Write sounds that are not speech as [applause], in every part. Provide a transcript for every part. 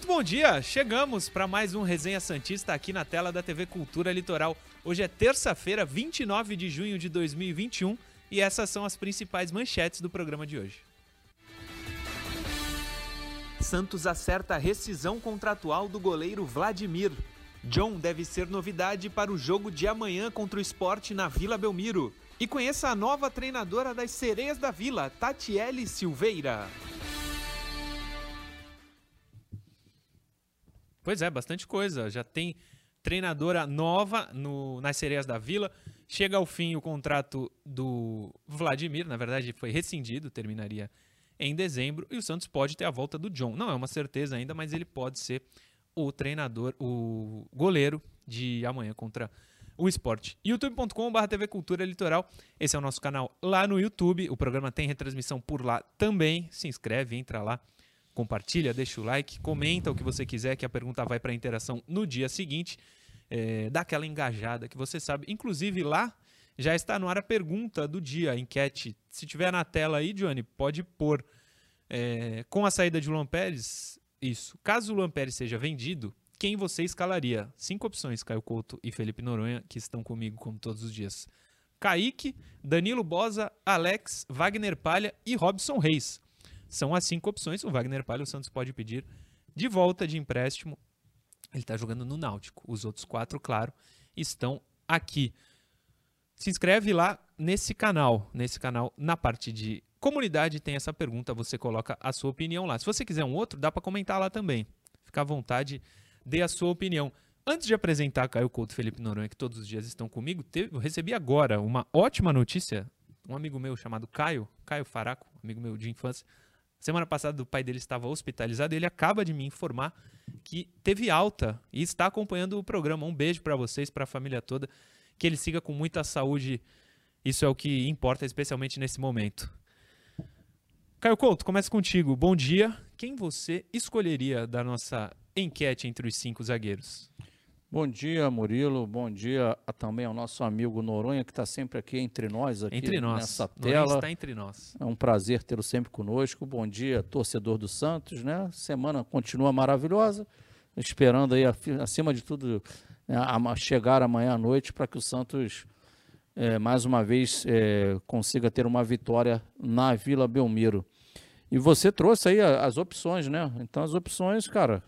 Muito bom dia! Chegamos para mais um Resenha Santista aqui na tela da TV Cultura Litoral. Hoje é terça-feira, 29 de junho de 2021 e essas são as principais manchetes do programa de hoje. Santos acerta a rescisão contratual do goleiro Vladimir. John deve ser novidade para o jogo de amanhã contra o esporte na Vila Belmiro. E conheça a nova treinadora das Sereias da Vila, Tatiele Silveira. Pois é, bastante coisa. Já tem treinadora nova no, nas Sereias da Vila. Chega ao fim o contrato do Vladimir, na verdade foi rescindido, terminaria em dezembro. E o Santos pode ter a volta do John. Não é uma certeza ainda, mas ele pode ser o treinador, o goleiro de amanhã contra o esporte. youtube.com.br TV Cultura Litoral. Esse é o nosso canal lá no YouTube. O programa tem retransmissão por lá também. Se inscreve, entra lá compartilha, deixa o like, comenta o que você quiser, que a pergunta vai para a interação no dia seguinte. É, dá aquela engajada que você sabe. Inclusive lá já está no ar a pergunta do dia, a enquete. Se tiver na tela aí, Johnny, pode pôr. É, com a saída de Luan Pérez, isso. Caso o Luan Pérez seja vendido, quem você escalaria? Cinco opções, Caio Couto e Felipe Noronha, que estão comigo como todos os dias. Kaique, Danilo Bosa, Alex, Wagner Palha e Robson Reis. São as cinco opções. O Wagner Palha, o Santos pode pedir de volta de empréstimo. Ele está jogando no Náutico. Os outros quatro, claro, estão aqui. Se inscreve lá nesse canal. Nesse canal, na parte de comunidade, tem essa pergunta. Você coloca a sua opinião lá. Se você quiser um outro, dá para comentar lá também. Fica à vontade, dê a sua opinião. Antes de apresentar Caio Couto e Felipe Noronha, que todos os dias estão comigo, teve, eu recebi agora uma ótima notícia. Um amigo meu chamado Caio, Caio Faraco, amigo meu de infância, Semana passada o pai dele estava hospitalizado e ele acaba de me informar que teve alta e está acompanhando o programa. Um beijo para vocês, para a família toda. Que ele siga com muita saúde. Isso é o que importa, especialmente nesse momento. Caio Couto, começa contigo. Bom dia. Quem você escolheria da nossa enquete entre os cinco zagueiros? Bom dia, Murilo. Bom dia a, também ao nosso amigo Noronha, que está sempre aqui entre nós, aqui entre nós. nessa tela. Noronha está entre nós. É um prazer tê-lo sempre conosco. Bom dia, torcedor do Santos, né? Semana continua maravilhosa, esperando aí, acima de tudo, né, a chegar amanhã à noite para que o Santos, é, mais uma vez, é, consiga ter uma vitória na Vila Belmiro. E você trouxe aí as opções, né? Então, as opções, cara,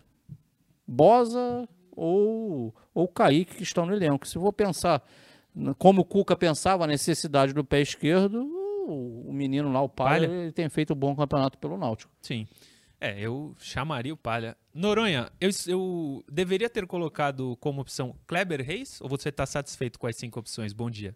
Bosa ou, ou Kaique que estão no elenco. Se vou pensar como o Cuca pensava a necessidade do pé esquerdo, o, menino lá, o Palha, Palha, ele tem feito um bom campeonato pelo Náutico. Sim. É, eu chamaria o Palha. Noronha, eu, eu deveria ter colocado como opção Kleber Reis ou você está satisfeito com as cinco opções? Bom dia.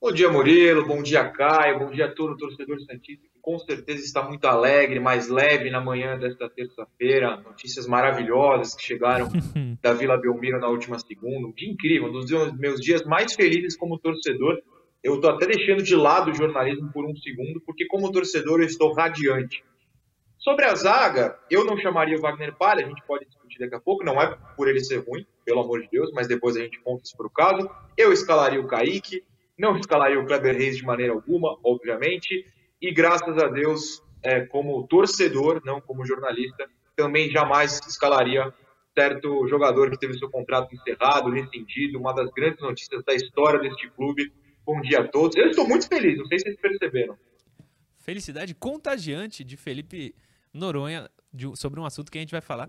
Bom dia, Murilo. Bom dia, Caio. Bom dia a todo o torcedor Santista, com certeza está muito alegre, mais leve na manhã desta terça-feira. Notícias maravilhosas que chegaram [laughs] da Vila Belmiro na última segunda. Um dia incrível, um dos meus dias mais felizes como torcedor. Eu estou até deixando de lado o jornalismo por um segundo, porque como torcedor eu estou radiante. Sobre a zaga, eu não chamaria o Wagner Palha, a gente pode discutir daqui a pouco, não é por ele ser ruim, pelo amor de Deus, mas depois a gente conta isso para o caso. Eu escalaria o Kaique, não escalaria o Kleber Reis de maneira alguma, obviamente, e graças a Deus, é, como torcedor, não como jornalista, também jamais escalaria certo jogador que teve seu contrato encerrado, rescindido, uma das grandes notícias da história deste clube. Bom dia a todos. Eu estou muito feliz, não sei se vocês perceberam. Felicidade contagiante de Felipe Noronha de, sobre um assunto que a gente vai falar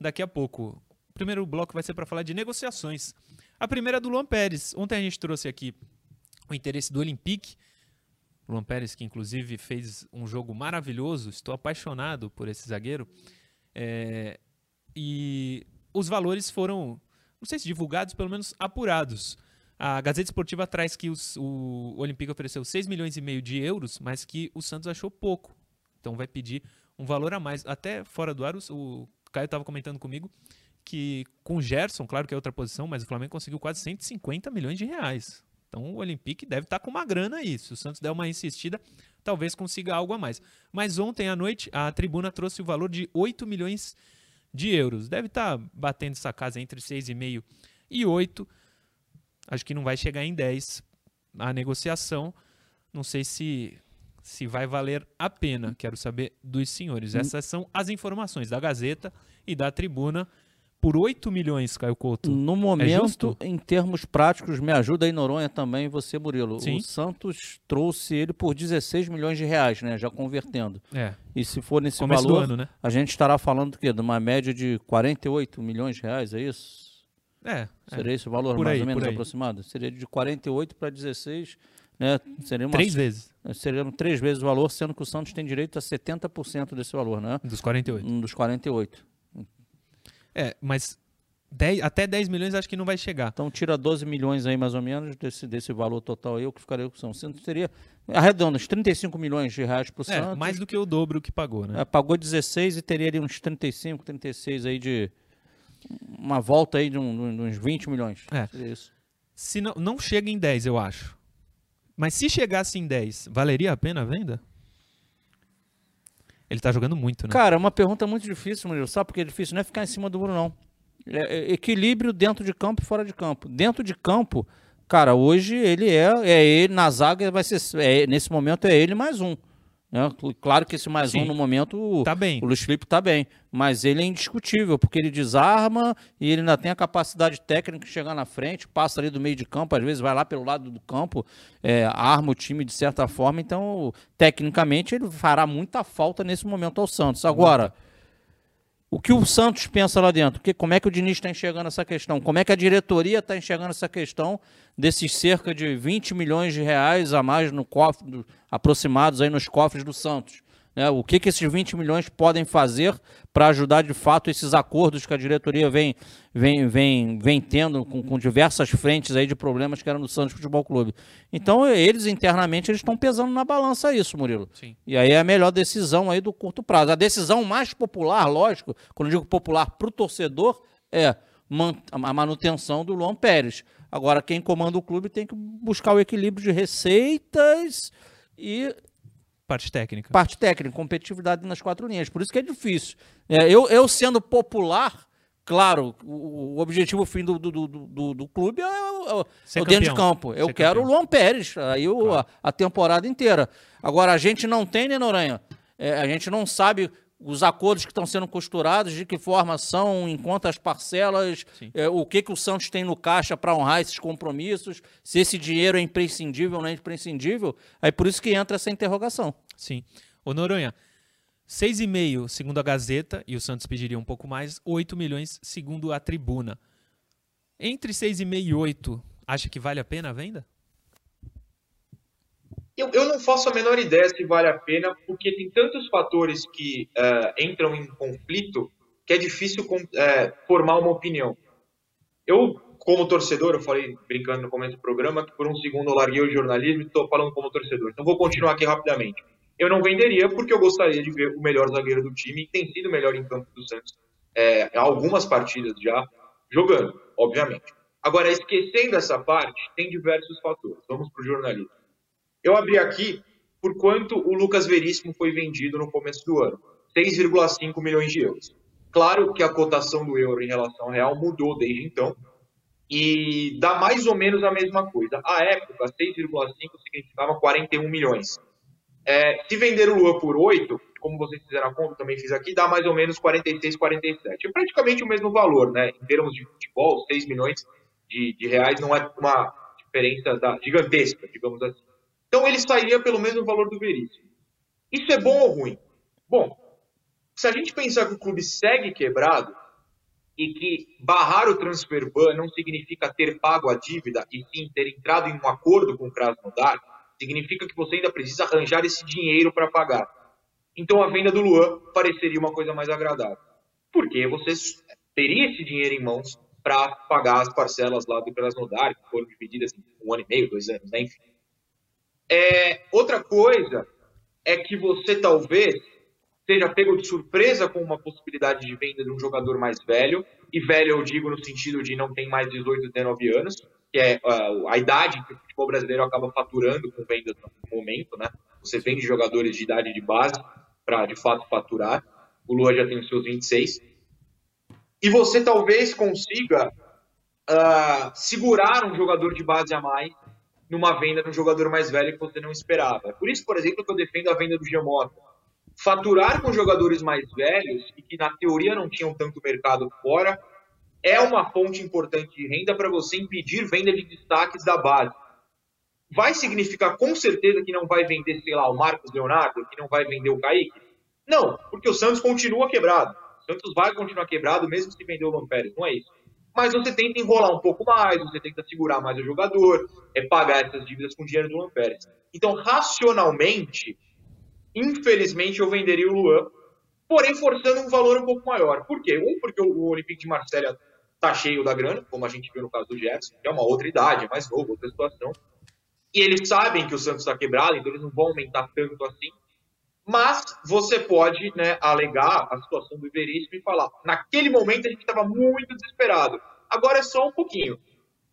daqui a pouco. O primeiro bloco vai ser para falar de negociações. A primeira é do Luan Pérez. Ontem a gente trouxe aqui o interesse do Olympique. Luan Pérez, que inclusive fez um jogo maravilhoso, estou apaixonado por esse zagueiro. É, e os valores foram, não sei se divulgados, pelo menos apurados. A Gazeta Esportiva traz que os, o Olympique ofereceu 6 milhões e meio de euros, mas que o Santos achou pouco. Então vai pedir um valor a mais. Até fora do ar, o Caio estava comentando comigo que com o Gerson, claro que é outra posição, mas o Flamengo conseguiu quase 150 milhões de reais. Então o Olympique deve estar tá com uma grana aí. Se o Santos der uma insistida, talvez consiga algo a mais. Mas ontem à noite a tribuna trouxe o valor de 8 milhões de euros. Deve estar tá batendo essa casa entre 6,5 e 8. Acho que não vai chegar em 10 a negociação. Não sei se se vai valer a pena. Quero saber dos senhores. Essas são as informações da Gazeta e da Tribuna. Por 8 milhões, Caio Couto. No É momento, justo? em termos práticos, me ajuda aí, Noronha, também, você, Murilo. Sim. O Santos trouxe ele por 16 milhões de reais, né? Já convertendo. É, E se for nesse começo valor, do ano, né? a gente estará falando do quê? De uma média de 48 milhões de reais, é isso? É, é. Seria esse o valor, Por mais aí, ou menos aproximado? Seria de 48 para 16, né? Seria uma, três vezes Seriam três vezes o valor, sendo que o Santos tem direito a 70% desse valor, né? dos 48. Um dos 48. É, mas 10 até 10 milhões acho que não vai chegar. Então tira 12 milhões aí mais ou menos desse, desse valor total aí, o que ficaria com o Santos. Seria arredondando, uns 35 milhões de reais para o É, Santos. mais do que o dobro que pagou, né? É, pagou 16 e teria ali uns 35, 36 aí de uma volta aí de, um- de uns 20 milhões. É. Seria isso. Se não, não chega em 10, eu acho. Mas se chegasse em 10, valeria a pena a venda? Ele tá jogando muito, né? Cara, é uma pergunta muito difícil, Murilo. Sabe por que é difícil? Não é ficar em cima do muro, não. É, é equilíbrio dentro de campo e fora de campo. Dentro de campo, cara, hoje ele é, é ele na zaga vai ser é, nesse momento é ele mais um. Né? Claro que esse mais Sim. um no momento Tá bem. o Luiz Felipe tá bem, mas ele é indiscutível porque ele desarma e ele ainda tem a capacidade técnica de chegar na frente, passa ali do meio de campo, às vezes vai lá pelo lado do campo, é, arma o time de certa forma. Então, tecnicamente, ele fará muita falta nesse momento ao Santos. Agora, o que o Santos pensa lá dentro? Que, como é que o Diniz está enxergando essa questão? Como é que a diretoria está enxergando essa questão desses cerca de 20 milhões de reais a mais no cofre, do- aproximados aí nos cofres do Santos? Né? O que, que esses 20 milhões podem fazer para ajudar de fato esses acordos que a diretoria vem, vem, vem, vem tendo com, com diversas frentes aí de problemas que eram no Santos Futebol Clube? Então, eles internamente eles estão pesando na balança isso, Murilo. Sim. E aí é a melhor decisão aí do curto prazo. A decisão mais popular, lógico, quando eu digo popular para o torcedor, é a manutenção do Luan Pérez. Agora, quem comanda o clube tem que buscar o equilíbrio de receitas e Parte técnica. parte técnica, competitividade nas quatro linhas. Por isso que é difícil. É, eu, eu sendo popular, claro, o, o objetivo fim do, do, do, do, clube é, o- é o- é dentro de campo. Eu Ser quero campeão. o Luan Pérez, aí o- Claro. a, a temporada inteira. Agora, a gente não tem, né, Noranha? É, a gente não sabe os acordos que estão sendo costurados, de que forma são, em quantas parcelas, é, o que, que o Santos tem no caixa para honrar esses compromissos, se esse dinheiro é imprescindível ou não é imprescindível. Aí por isso que entra essa interrogação. Sim. Ô Noronha, 6,5 segundo a Gazeta, e o Santos pediria um pouco mais, 8 milhões segundo a Tribuna. Entre 6,5 e 8, acha que vale a pena a venda? Eu, eu não faço a menor ideia se vale a pena, porque tem tantos fatores que eh, entram em conflito que é difícil com- eh, formar uma opinião. Eu, como torcedor, eu falei brincando no começo do programa que por um segundo eu larguei o jornalismo e estou falando como torcedor. Então vou continuar aqui rapidamente. Eu não venderia porque eu gostaria de ver o melhor zagueiro do time, que tem sido o melhor em campo do Santos há algumas partidas já, jogando, obviamente. Agora, esquecendo essa parte, tem diversos fatores. Vamos para o jornalismo. Eu abri aqui por quanto o Lucas Veríssimo foi vendido no começo do ano. 6,5 milhões de euros. Claro que a cotação do euro em relação ao real mudou desde então. E dá mais ou menos a mesma coisa. À época, 6,5 significava 41 milhões. É, se vender o Lua por 8, como vocês fizeram a conta, também fiz aqui, dá mais ou menos 46, 47. É praticamente o mesmo valor, né? Em termos de futebol, 6 milhões de, de reais não é uma diferença da- gigantesca, digamos assim. Então ele sairia pelo mesmo valor do Veríssimo. Isso é bom ou ruim? Bom, se a gente pensar que o clube segue quebrado e que barrar o transfer ban não significa ter pago a dívida e sim ter entrado em um acordo com o Krasnodar, significa que você ainda precisa arranjar esse dinheiro para pagar. Então a venda do Luan pareceria uma coisa mais agradável. Porque você teria esse dinheiro em mãos para pagar as parcelas lá do Krasnodar, que foram divididas em um ano e meio, dois anos, né? enfim. É, outra coisa é que você talvez seja pego de surpresa com uma possibilidade de venda de um jogador mais velho, e velho eu digo no sentido de não tem mais 18, 19 anos, que é ah, a idade que o futebol brasileiro acaba faturando com vendas no momento, né? Você vende jogadores de idade de base para de fato faturar. O Lua já tem os seus 26. E você talvez consiga ah, segurar um jogador de base a mais numa venda de um jogador mais velho que você não esperava. É por isso, por exemplo, que eu defendo a venda do Giamota. Faturar com jogadores mais velhos e que na teoria não tinham tanto mercado fora é uma fonte importante de renda para você impedir venda de destaques da base. Vai significar com certeza que não vai vender, sei lá, o Marcos Leonardo, que não vai vender o Kaique? Não, porque o Santos continua quebrado. O Santos vai continuar quebrado mesmo se vender o Lampérez, não é isso mas você tenta enrolar um pouco mais, você tenta segurar mais o jogador, é pagar essas dívidas com dinheiro do Luan Pérez. Então, racionalmente, infelizmente, eu venderia o Luan, porém forçando um valor um pouco maior. Por quê? Um, porque o Olympique de Marselha tá cheio da grana, como a gente viu no caso do Jefferson, que é uma outra idade, é mais novo, outra situação. E eles sabem que o Santos está quebrado, então eles não vão aumentar tanto assim. Mas você pode né, alegar a situação do Veríssimo e falar: naquele momento a gente estava muito desesperado, agora é só um pouquinho.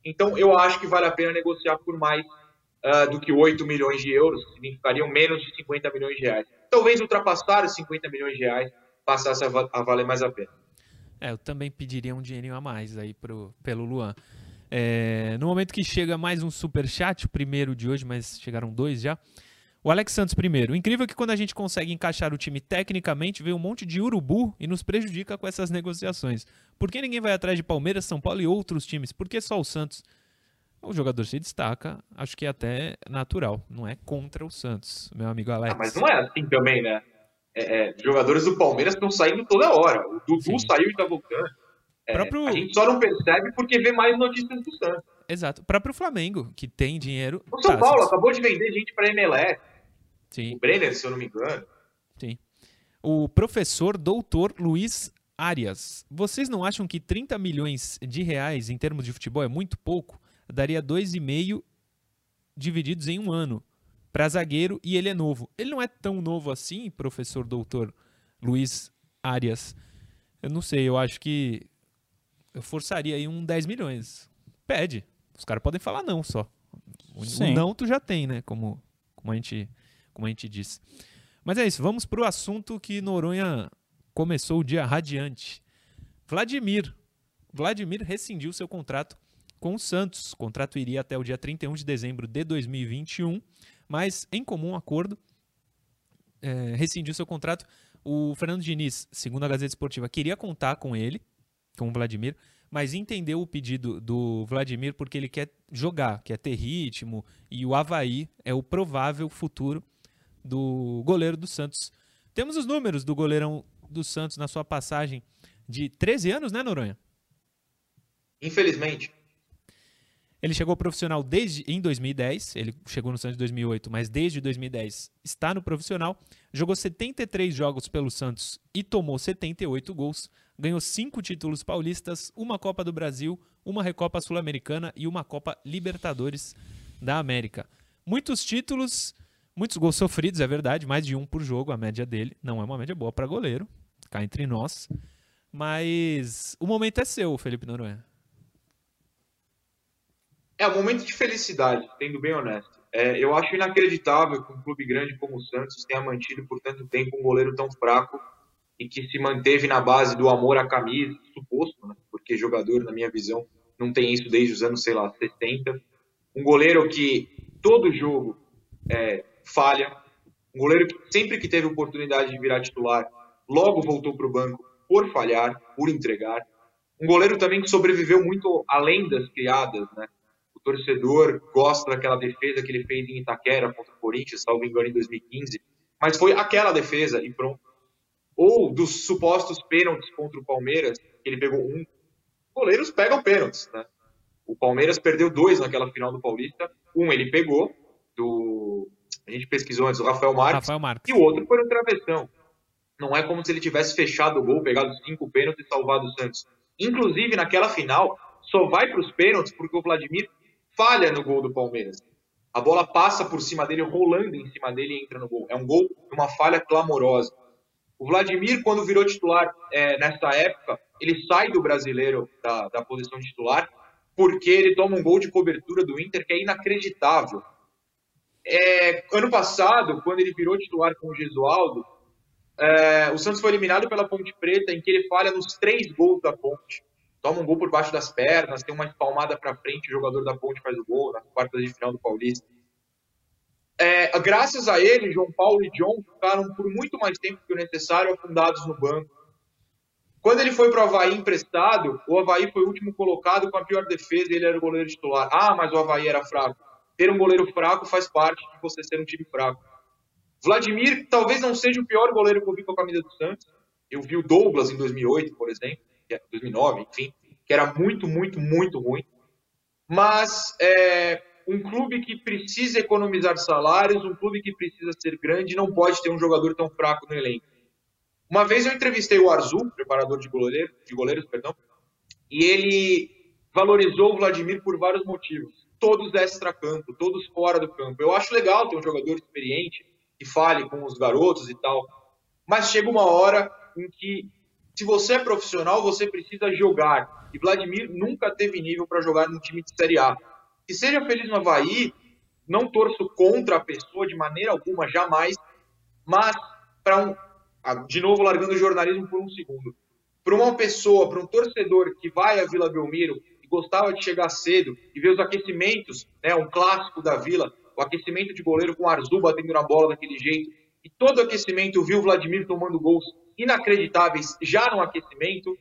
Então eu acho que vale a pena negociar por mais uh, do que 8 milhões de euros, que significariam menos de 50 milhões de reais. Talvez ultrapassar os 50 milhões de reais passasse a, a valer mais a pena. É, eu também pediria um dinheirinho a mais aí pro, pelo Luan. É, no momento que chega mais um super chat, o primeiro de hoje, mas chegaram dois já. O Alex Santos primeiro. O incrível é que quando a gente consegue encaixar o time tecnicamente, vem um monte de urubu e nos prejudica com essas negociações. Por que ninguém vai atrás de Palmeiras, São Paulo e outros times? Por que só o Santos? O jogador se destaca, acho que é até natural. Não é contra o Santos, meu amigo Alex. Ah, mas não é assim também, né? É, é, jogadores do Palmeiras estão saindo toda hora. O Dudu Sim. saiu e tá voltando. É, próprio... A gente só não percebe porque vê mais notícias do Santos. Exato. O próprio Flamengo, que tem dinheiro. O São tá, Paulo acabou de vender gente para MLS. Sim. O Brenner, se eu não me engano. Sim. O professor doutor Luiz Arias. Vocês não acham que 30 milhões de reais em termos de futebol é muito pouco? Daria 2,5 divididos em um ano para zagueiro e ele é novo. Ele não é tão novo assim, professor doutor Luiz Arias. Eu não sei, eu acho que eu forçaria aí um 10 milhões. Pede. Os caras podem falar não só. O Sim. não tu já tem, né? Como, como a gente como a gente disse. Mas é isso, vamos para o assunto que Noronha começou o dia radiante. Vladimir. Vladimir rescindiu seu contrato com o Santos. O contrato iria até o dia 31 de dezembro de 2021, mas em comum acordo, é, rescindiu seu contrato. O Fernando Diniz, segundo a Gazeta Esportiva, queria contar com ele, com o Vladimir, mas entendeu o pedido do Vladimir porque ele quer jogar, quer ter ritmo, e o Havaí é o provável futuro do goleiro do Santos. Temos os números do goleirão do Santos na sua passagem de 13 anos, né, Noronha? Infelizmente. Ele chegou profissional desde em 2010, ele chegou no Santos em 2008, mas desde 2010 está no profissional. Jogou 73 jogos pelo Santos e tomou 78 gols. Ganhou cinco títulos paulistas, uma Copa do Brasil, uma Recopa Sul-Americana e uma Copa Libertadores da América. Muitos títulos, Muitos gols sofridos, é verdade, mais de um por jogo, a média dele. Não é uma média boa para goleiro, cá entre nós. Mas o momento é seu, Felipe Noronha. É um momento de felicidade, sendo bem honesto. É, eu acho inacreditável que um clube grande como o Santos tenha mantido por tanto tempo um goleiro tão fraco e que se manteve na base do amor à camisa, suposto, né? porque jogador, na minha visão, não tem isso desde os anos, sei lá, 70. Um goleiro que todo jogo é, falha. Um goleiro que sempre que teve oportunidade de virar titular, logo voltou para o banco por falhar, por entregar. Um goleiro também que sobreviveu muito além das criadas, né? O torcedor gosta daquela defesa que ele fez em Itaquera contra o Corinthians, salvo engano, em 2015. Mas foi aquela defesa e pronto. Ou dos supostos pênaltis contra o Palmeiras, que ele pegou um. Goleiros pegam pênaltis, né? O Palmeiras perdeu dois naquela final do Paulista. Um ele pegou, do a gente pesquisou antes, o Rafael Marques, Rafael Marques. e o outro foi no travessão. Não é como se ele tivesse fechado o gol, pegado cinco pênaltis e salvado o Santos. Inclusive, naquela final, só vai para os pênaltis porque o Vladimir falha no gol do Palmeiras. A bola passa por cima dele, rolando em cima dele e entra no gol. É um gol, uma falha clamorosa. O Vladimir, quando virou titular é, nessa época, ele sai do brasileiro da, da posição titular porque ele toma um gol de cobertura do Inter que é inacreditável. É, ano passado, quando ele virou titular com o Gesualdo, é, o Santos foi eliminado pela Ponte Preta, em que ele falha nos três gols da Ponte. Toma um gol por baixo das pernas, tem uma espalmada para frente, o jogador da Ponte faz o gol na quarta de final do Paulista. É, graças a ele, João Paulo e John ficaram por muito mais tempo que o necessário afundados no banco. Quando ele foi para o Havaí emprestado, o Havaí foi o último colocado com a pior defesa e ele era o goleiro titular. Ah, mas o Havaí era fraco. Ter um goleiro fraco faz parte de você ser um time fraco. Vladimir talvez não seja o pior goleiro que eu vi com a camisa do Santos. Eu vi o Douglas em 2008, por exemplo, 2009, é enfim, que era muito, muito, muito ruim. Mas é, um clube que precisa economizar salários, um clube que precisa ser grande, não pode ter um jogador tão fraco no elenco. Uma vez eu entrevistei o Arzu, preparador de, goleiro, de goleiros, perdão, e ele valorizou o Vladimir por vários motivos. Todos extra-campo, todos fora do campo. Eu acho legal ter um jogador experiente que fale com os garotos e tal, mas chega uma hora em que, se você é profissional, você precisa jogar. E Vladimir nunca teve nível para jogar num time de Série A. Que seja feliz no Havaí, não torço contra a pessoa de maneira alguma, jamais, mas para um. De novo, largando o jornalismo por um segundo. Para uma pessoa, para um torcedor que vai à Vila Belmiro e gostava de chegar cedo e ver os aquecimentos, né, um clássico da Vila, o aquecimento de goleiro com o Arzu batendo na bola daquele jeito, e todo aquecimento viu o Vladimir tomando gols inacreditáveis já no aquecimento,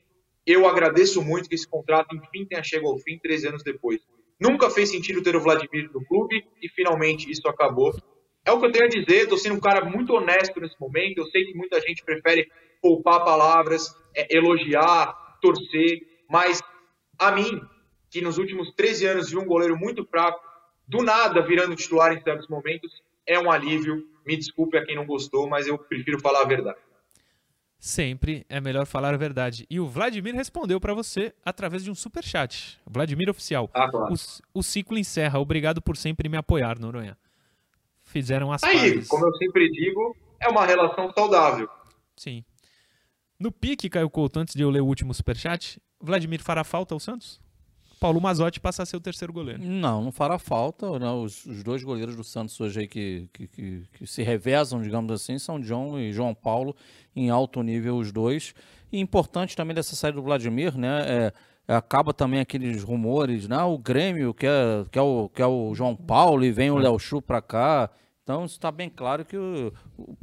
eu agradeço muito que esse contrato, enfim, tenha chegado ao fim 13 anos depois. Nunca fez sentido ter o Vladimir no clube e finalmente isso acabou. É o que eu tenho a dizer, estou sendo um cara muito honesto nesse momento. Eu sei que muita gente prefere poupar palavras, é, elogiar, torcer, mas a mim, que nos últimos 13 anos vi um goleiro muito fraco, do nada virando titular em certos momentos, é um alívio. Me desculpe a quem não gostou, mas eu prefiro falar a verdade. Sempre é melhor falar a verdade. E o Vladimir respondeu para você através de um super chat. Vladimir oficial. Ah, claro. o, o, ciclo encerra. Obrigado por sempre me apoiar, Noronha. Fizeram as Aí, pazes. como eu sempre digo, é uma relação saudável. Sim. No pique, Caio Couto, antes de eu ler o último super chat, Vladimir fará falta ao Santos? Paulo Mazotti passa a ser o terceiro goleiro. Não, não fará falta. Não. Os, os dois goleiros do Santos hoje aí que, que, que, que, se revezam, digamos assim, são John e João Paulo, em alto nível os dois. E importante também dessa saída do Vladimir, né? É, acaba também aqueles rumores, né? O Grêmio quer, quer, o, quer o João Paulo e vem o Léo Chu para cá. Então está bem claro que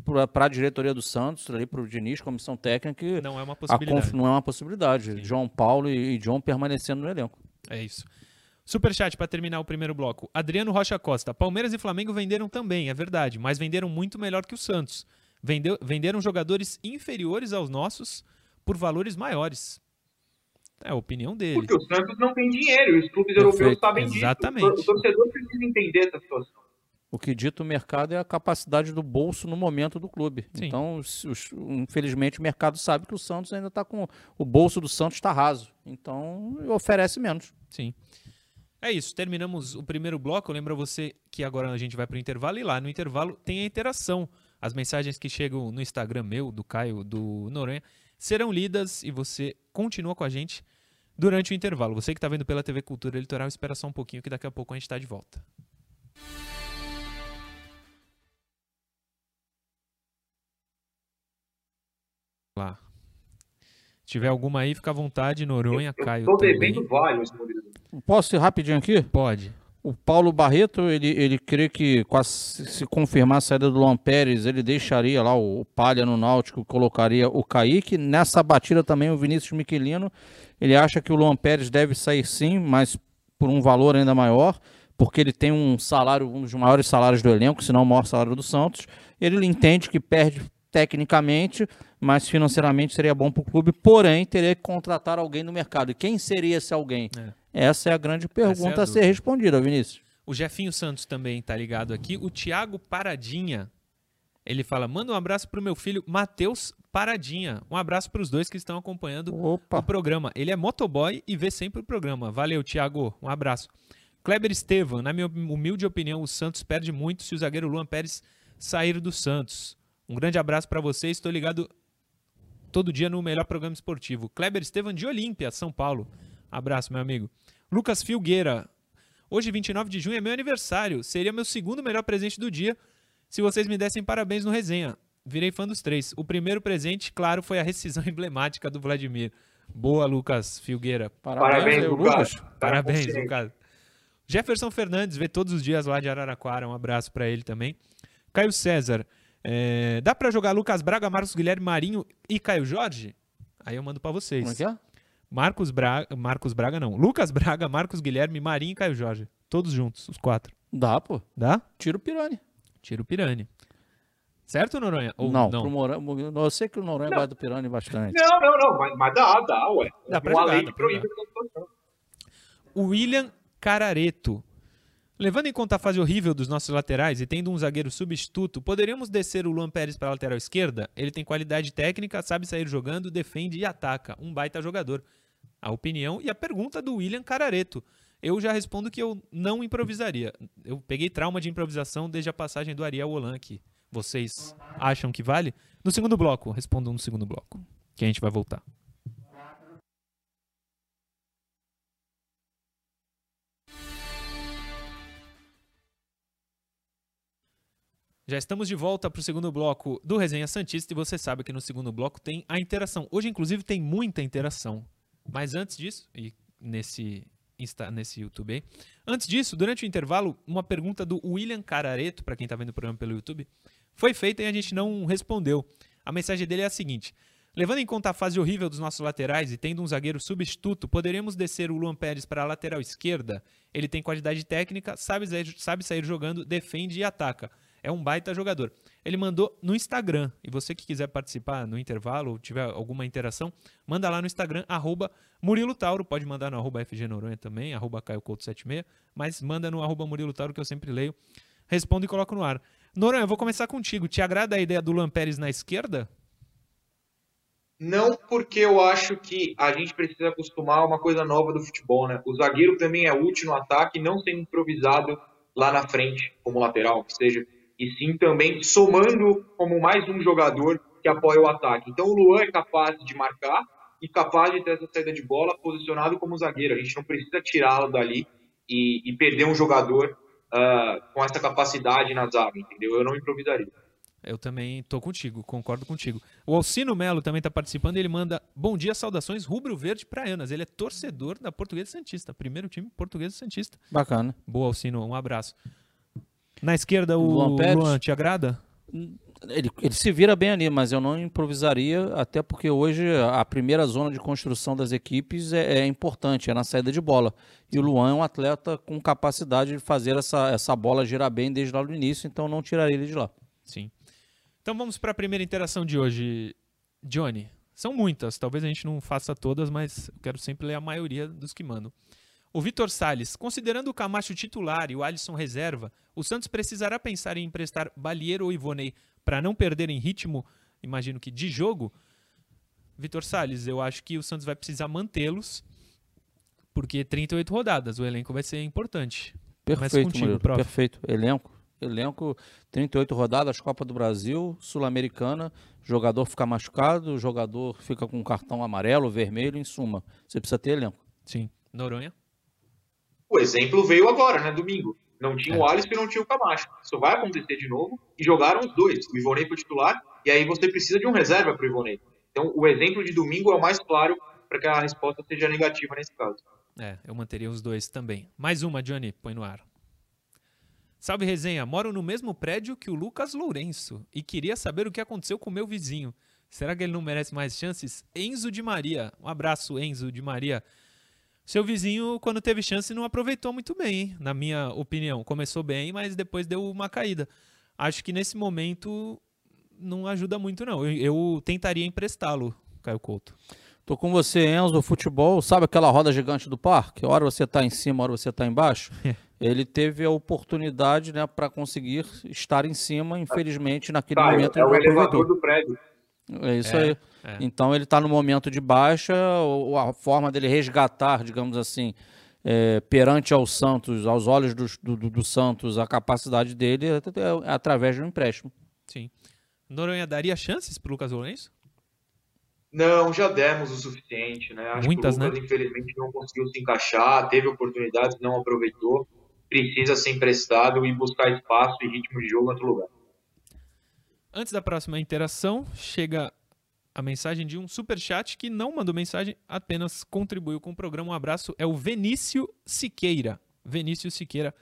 para a diretoria do Santos, para o Diniz, comissão técnica, não é uma possibilidade. não é uma possibilidade. Sim. João Paulo e, e John permanecendo no elenco. É isso. Superchat para terminar o primeiro bloco. Adriano Rocha Costa. Palmeiras e Flamengo venderam também, é verdade, mas venderam muito melhor que o Santos. Vendeu, venderam jogadores inferiores aos nossos por valores maiores. É a opinião dele. Porque o Santos não tem dinheiro, os clubes Perfeito. europeus sabem Exatamente. disso. O torcedor precisa entender essa situação. O que dita o mercado é a capacidade do bolso no momento do clube. Sim. Então, os, infelizmente, o mercado sabe que o Santos ainda está com. O bolso do Santos está raso. Então, oferece menos. Sim. É isso, terminamos o primeiro bloco. Eu lembro a você que agora a gente vai para o intervalo e lá no intervalo tem a interação. As mensagens que chegam no Instagram meu, do Caio, do Noronha, serão lidas e você continua com a gente durante o intervalo. Você que está vendo pela TV Cultura Litoral, espera só um pouquinho que daqui a pouco a gente está de volta. Lá. Se tiver alguma aí, fica à vontade, Noronha, eu, Caio. Estou devendo vários, Posso ir rapidinho aqui? Pode. O Paulo Barreto, ele, ele crê que a, se confirmar a saída do Luan Pérez, ele deixaria lá o, o Palha no Náutico, colocaria o Kaique. Nessa batida também o Vinícius Miquelino, ele acha que o Luan Pérez deve sair sim, mas por um valor ainda maior, porque ele tem um salário, um dos maiores salários do elenco, se não o maior salário do Santos. Ele entende que perde tecnicamente, mas financeiramente seria bom para o clube, porém teria que contratar alguém no mercado. E quem seria esse alguém? É. Essa é a grande pergunta é a, a, ser respondida, Vinícius. O Jefinho Santos também está ligado aqui. O Thiago Paradinha, ele fala: manda um abraço para o meu filho Matheus Paradinha. Um abraço para os dois que estão acompanhando Opa. o programa. Ele é motoboy e vê sempre o programa. Valeu, Thiago. Um abraço. Kleber Estevam, na minha humilde opinião, o Santos perde muito se o zagueiro Luan Pérez sair do Santos. Um grande abraço para você. Estou ligado todo dia no melhor programa esportivo. Kleber Estevam de Olímpia, São Paulo. Abraço, meu amigo. Lucas Filgueira. Hoje, 29 de junho, é meu aniversário. Seria meu segundo melhor presente do dia se vocês me dessem parabéns no resenha. Virei fã dos três. O primeiro presente, claro, foi a rescisão [laughs] emblemática do Vladimir. Boa, Lucas Filgueira. Parabéns, Lucas. Parabéns, Lucas. Jefferson Fernandes vê todos os dias lá de Araraquara. Um abraço para ele também. Caio César. É, dá para jogar Lucas Braga, Marcos Guilherme Marinho e Caio Jorge? Aí eu mando para vocês. Como é que é? Marcos Braga, Marcos Braga não. Lucas Braga, Marcos Guilherme, Marinho e Caio Jorge. Todos juntos, os quatro. Dá, pô. Dá? Tira o Pirani. Tira o Pirani. Certo, Noronha? Ou não, não? Pro eu sei que o Noronha Não. gosta do Pirani bastante. Não, não, não, mas, mas dá, dá, ué. Dá pra há jogar, lei dá que pra proíbe essa situação. O William Carareto. Levando em conta a fase horrível dos nossos laterais e tendo um zagueiro substituto, poderíamos descer o Luan Pérez para a lateral esquerda? Ele tem qualidade técnica, sabe sair jogando, defende e ataca. Um baita jogador. A opinião e a pergunta do William Carareto. Eu já respondo que eu não improvisaria. Eu peguei trauma de improvisação desde a passagem do Ariel Holan aqui. Vocês acham que vale? No segundo bloco, respondo no segundo bloco. Que a gente vai voltar. Já estamos de volta para o segundo bloco do Resenha Santista e você sabe que no segundo bloco tem a interação. Hoje, inclusive, tem muita interação. Mas antes disso, e nesse, Insta, nesse YouTube aí, antes disso, durante o intervalo, uma pergunta do William Carareto, para quem está vendo o programa pelo YouTube, foi feita e a gente não respondeu. A mensagem dele é a seguinte: Levando em conta a fase horrível dos nossos laterais e tendo um zagueiro substituto, poderíamos descer o Luan Pérez para a lateral esquerda? Ele tem qualidade técnica, sabe sair, sabe sair jogando, defende e ataca. É um baita jogador. Ele mandou no Instagram. E você que quiser participar no intervalo ou tiver alguma interação, manda lá no Instagram, arroba Murilo Tauro. Pode mandar no arroba FG Noronha também, arroba Caio Couto 76, mas manda no arroba Murilo Tauro que eu sempre leio. Respondo e coloco no ar. Noronha, eu vou começar contigo. Te agrada a ideia do Luan Pérez na esquerda? Não, porque eu acho que a gente precisa acostumar uma coisa nova do futebol, né? O zagueiro também é útil no ataque, não sendo improvisado lá na frente, como lateral, que seja, e sim também somando como mais um jogador que apoia o ataque. Então o Luan é capaz de marcar e capaz de ter essa saída de bola posicionado como zagueiro. A gente não precisa tirá-lo dali e, e perder um jogador uh, com essa capacidade na zaga, entendeu? Eu não improvisaria. Eu também tô contigo, concordo contigo. O Alcino Melo também tá participando e ele manda bom dia, saudações rubro-verde praianas. Ele é torcedor da Portuguesa Santista, primeiro time Portuguesa Santista. Bacana. Boa, Alcino, um abraço. Na esquerda, o Luan Luan, Pérez? te agrada? Ele, ele se vira bem ali, mas eu não improvisaria, até porque hoje a primeira zona de construção das equipes é, é importante, é na saída de bola. E o Luan é um atleta com capacidade de fazer essa, essa bola girar bem desde lá do início, então não tiraria ele de lá. Sim. Então vamos para a primeira interação de hoje, Johnny. São muitas, talvez a gente não faça todas, mas eu quero sempre ler a maioria dos que mandam. O Vitor Salles, considerando o Camacho titular e o Alisson reserva, o Santos precisará pensar em emprestar Balieiro ou Ivonei para não perder em ritmo, imagino que de jogo. Vitor Salles, eu acho que o Santos vai precisar mantê-los, porque 38 rodadas, o elenco vai ser importante. Perfeito, contigo, perfeito. Elenco, elenco, 38 rodadas, Copa do Brasil, Sul-Americana, jogador fica machucado, jogador fica com cartão amarelo, vermelho, em suma. Você precisa ter elenco. Sim. Noronha? O exemplo veio agora, né? Domingo. Não tinha É. o Alisson e não tinha o Camacho. Isso vai acontecer de novo. E jogaram os dois. O Ivonei foi titular. E aí você precisa de um reserva para o Ivonei. Então o exemplo de domingo é o mais claro para que a resposta seja negativa nesse caso. É, eu manteria os dois também. Mais uma, Johnny, põe no ar. Salve resenha, moro no mesmo prédio que o Lucas Lourenço e queria saber o que aconteceu com o meu vizinho. Será que ele não merece mais chances? Enzo de Maria. Um abraço, Enzo de Maria. Seu vizinho, quando teve chance, não aproveitou muito bem, hein? na minha opinião. Começou bem, mas depois deu uma caída. Acho que nesse momento não ajuda muito, não. Eu, eu tentaria emprestá-lo, Caio Couto. Tô com você, Enzo, futebol, sabe aquela roda gigante do parque? Hora você tá em cima, hora você tá embaixo. [laughs] Ele teve a oportunidade, né, para conseguir estar em cima, infelizmente, naquele Caio, momento é ele o não elevador aproveitou. do prédio. É isso É, aí. é. Então ele está no momento de baixa, o- a forma dele resgatar, digamos assim, é, perante ao Santos, aos olhos dos- do, do- do Santos, a capacidade dele é, é através de um empréstimo. Sim. Noronha daria chances pro Lucas Lourenço? Não, já demos o suficiente, né? Acho Muitas, que o Lucas, infelizmente, não conseguiu se encaixar, teve oportunidades, não aproveitou. Precisa ser emprestado e buscar espaço e ritmo de jogo em outro lugar. Antes da próxima interação, chega a mensagem de um superchat que não mandou mensagem, apenas contribuiu com o programa. Um abraço. É o Venício Siqueira. Venício Siqueira.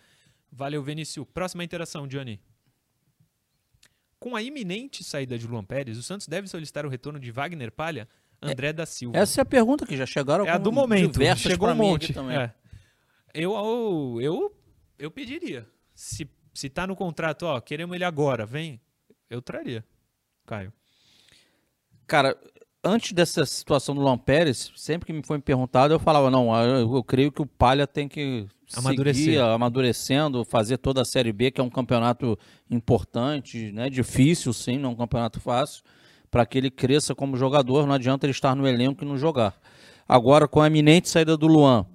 Valeu, Venício. Próxima interação, Johnny. Com a iminente saída de Luan Pérez, o Santos deve solicitar o retorno de Wagner Palha, André da Silva. Essa é a pergunta que já chegaram É a do momento. Chegou um monte. também. É. Eu, eu, eu, eu pediria. Se, se tá no contrato, ó, queremos ele agora, vem. Eu traria. Caio. Cara, antes dessa situação do Luan Pérez, sempre que me foi perguntado, eu falava, não, eu, eu creio que o Palha tem que Amadurecer. seguir amadurecendo, fazer toda a Série B, que é um campeonato importante, né? Difícil, sim, não é um campeonato fácil, para que ele cresça como jogador. Não adianta ele estar no elenco e não jogar. Agora, com a iminente saída do Luan,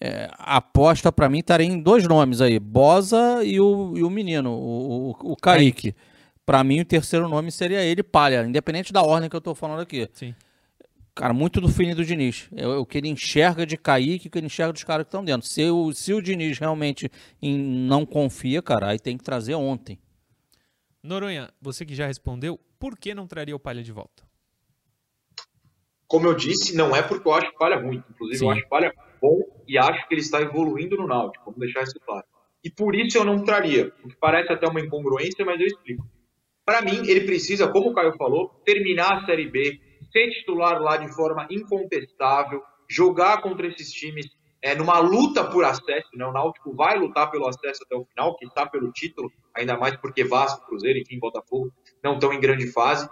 é, a aposta para mim estaria em dois nomes aí, Bosa e o, e o menino, o, o, o Kaique. Para mim, o terceiro nome seria ele, Palha, independente da ordem que eu tô falando aqui. Sim. Cara, muito do feeling do Diniz. É o que ele enxerga de Kaique, o que ele enxerga dos caras que estão dentro. Se o, se o Diniz realmente em- não confia, cara, aí tem que trazer ontem. Noronha, você que já respondeu, por que não traria o Palha de volta? Como eu disse, não é porque eu acho o Palha ruim. Inclusive, Sim. eu acho Palha bom e acho que ele está evoluindo no Náutico. Vamos deixar isso claro. E por isso eu não traria. O que parece até uma incongruência, mas eu explico. Para mim, ele precisa, como o Caio falou, terminar a Série B, ser titular lá de forma incontestável, jogar contra esses times é, numa luta por acesso. Né? O Náutico vai lutar pelo acesso até o final, que está pelo título, ainda mais porque Vasco, Cruzeiro, enfim, Botafogo não estão em grande fase.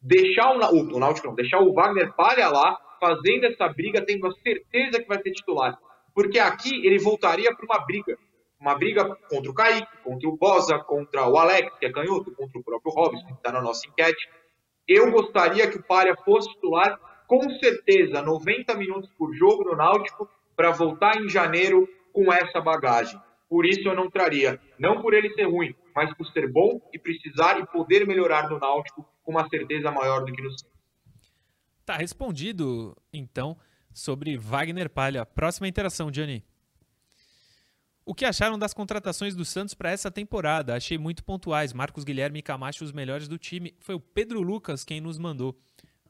Deixar o, o Náutico não, deixar o Wagner Palha lá, fazendo essa briga, tendo a certeza que vai ser titular. Porque aqui ele voltaria para uma briga. Uma briga contra o Kaique, contra o Bosa, contra o Alex, que é canhoto, contra o próprio Robson, que está na nossa enquete. Eu gostaria que o Palha fosse titular, com certeza, 90 minutos por jogo no Náutico, para voltar em janeiro com essa bagagem. Por isso eu não traria. Não por ele ser ruim, mas por ser bom e precisar e poder melhorar no Náutico com uma certeza maior do que no Santos. Tá respondido, então, sobre Wagner Palha. Próxima interação, Johnny. O que acharam das contratações do Santos para essa temporada? Achei muito pontuais. Marcos Guilherme e Camacho os melhores do time. Foi o Pedro Lucas quem nos mandou.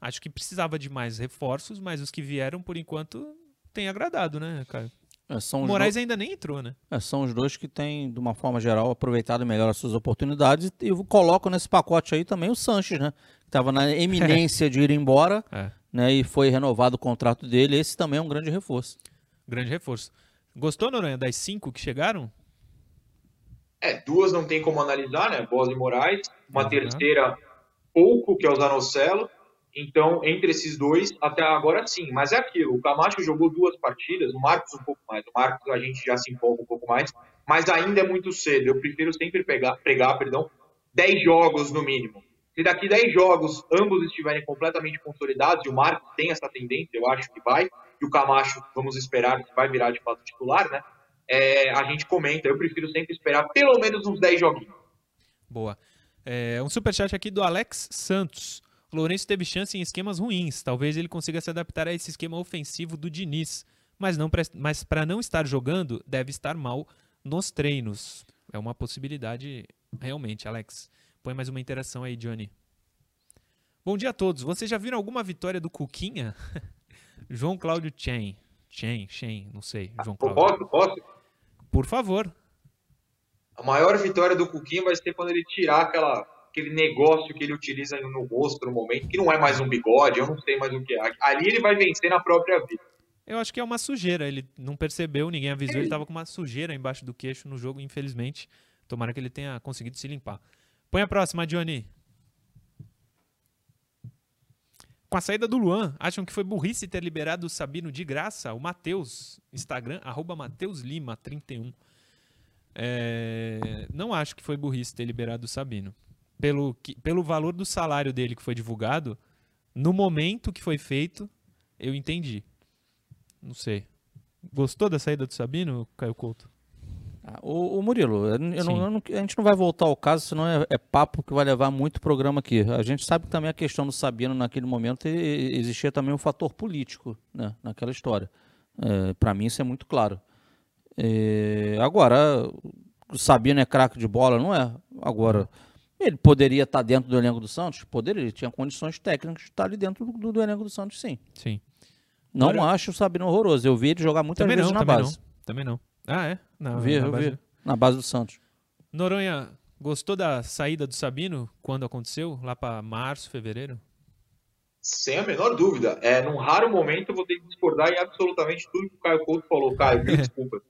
Acho que precisava de mais reforços, mas os que vieram, por enquanto, têm agradado, né, Caio? É, são, O os Moraes do- ainda nem entrou, né? é, são os dois que têm, de uma forma geral, aproveitado melhor as suas oportunidades. E eu coloco nesse pacote aí também o Sanches, né? Que estava na [laughs] eminência de ir embora, É. né? E foi renovado o contrato dele. Esse também é um grande reforço. Grande reforço. Gostou, Noronha, das cinco que chegaram? É, duas não tem como analisar, né? Bosa e Moraes. Uma Uhum. terceira, pouco, que é o Zanocelo. Então, entre esses dois, até agora sim. Mas é aquilo, o Camacho jogou duas partidas, o Marcos um pouco mais. O Marcos a gente já se empolga um pouco mais, mas ainda é muito cedo. Eu prefiro sempre pegar, pregar perdão, 10 jogos no mínimo. Se daqui 10 jogos ambos estiverem completamente consolidados, e o Marcos tem essa tendência, eu acho que vai, o Camacho, vamos esperar vai virar de fato titular, né? É, a gente comenta. Eu prefiro sempre esperar pelo menos uns 10 joguinhos. Boa. É, um superchat aqui do Alex Santos. O Lourenço teve chance em esquemas ruins. Talvez ele consiga se adaptar a esse esquema ofensivo do Diniz. Mas não para não estar jogando, deve estar mal nos treinos. É uma possibilidade realmente, Alex. Põe mais uma interação aí, Johnny. Bom dia a todos. Vocês já viram alguma vitória do Cuquinha? [laughs] João Cláudio Chen. Chen, Chen, não sei. João Cláudio. Posso? Posso? Por favor. A maior vitória do Cuquinho vai ser quando ele tirar aquela, aquele negócio que ele utiliza no rosto no momento, que não é mais um bigode, eu não sei mais o que é. Ali ele vai vencer na própria vida. Eu acho que é uma sujeira. Ele não percebeu, ninguém avisou. Ele tava com uma sujeira embaixo do queixo no jogo, infelizmente. Tomara que ele tenha conseguido se limpar. Põe a próxima, Johnny. Com a saída do Luan, acham que foi burrice ter liberado o Sabino de graça? O Matheus, Instagram, arroba Mateus Lima, 31. É, não acho que foi burrice ter liberado o Sabino. Pelo, que- pelo valor do salário dele que foi divulgado, no momento que foi feito, eu entendi. Não sei. Gostou da saída do Sabino, Caio Couto? Ah, O, o Murilo, eu não- eu não- a gente não vai voltar ao caso, senão é, é papo que vai levar muito programa aqui. A gente sabe que também a questão do Sabino naquele momento e- existia também um fator político né, naquela história. Para mim isso é muito claro. É, agora, o Sabino é craque de bola, não é? Agora, Ele poderia estar dentro do elenco do Santos? Poderia, ele tinha condições técnicas de estar ali dentro do, do elenco do Santos, sim. Sim. Não Agora- acho o Sabino horroroso. Eu vi ele jogar muitas Também vezes não, na também base. não. Também não. Ah, é? Não, vi, na eu base- vi. Na base do Santos. Noronha, gostou da saída do Sabino quando aconteceu? Lá pra março, fevereiro? Sem a menor dúvida. É, num raro momento eu vou ter que discordar em absolutamente tudo que o Caio Couto falou. Caio, mil [laughs] desculpas.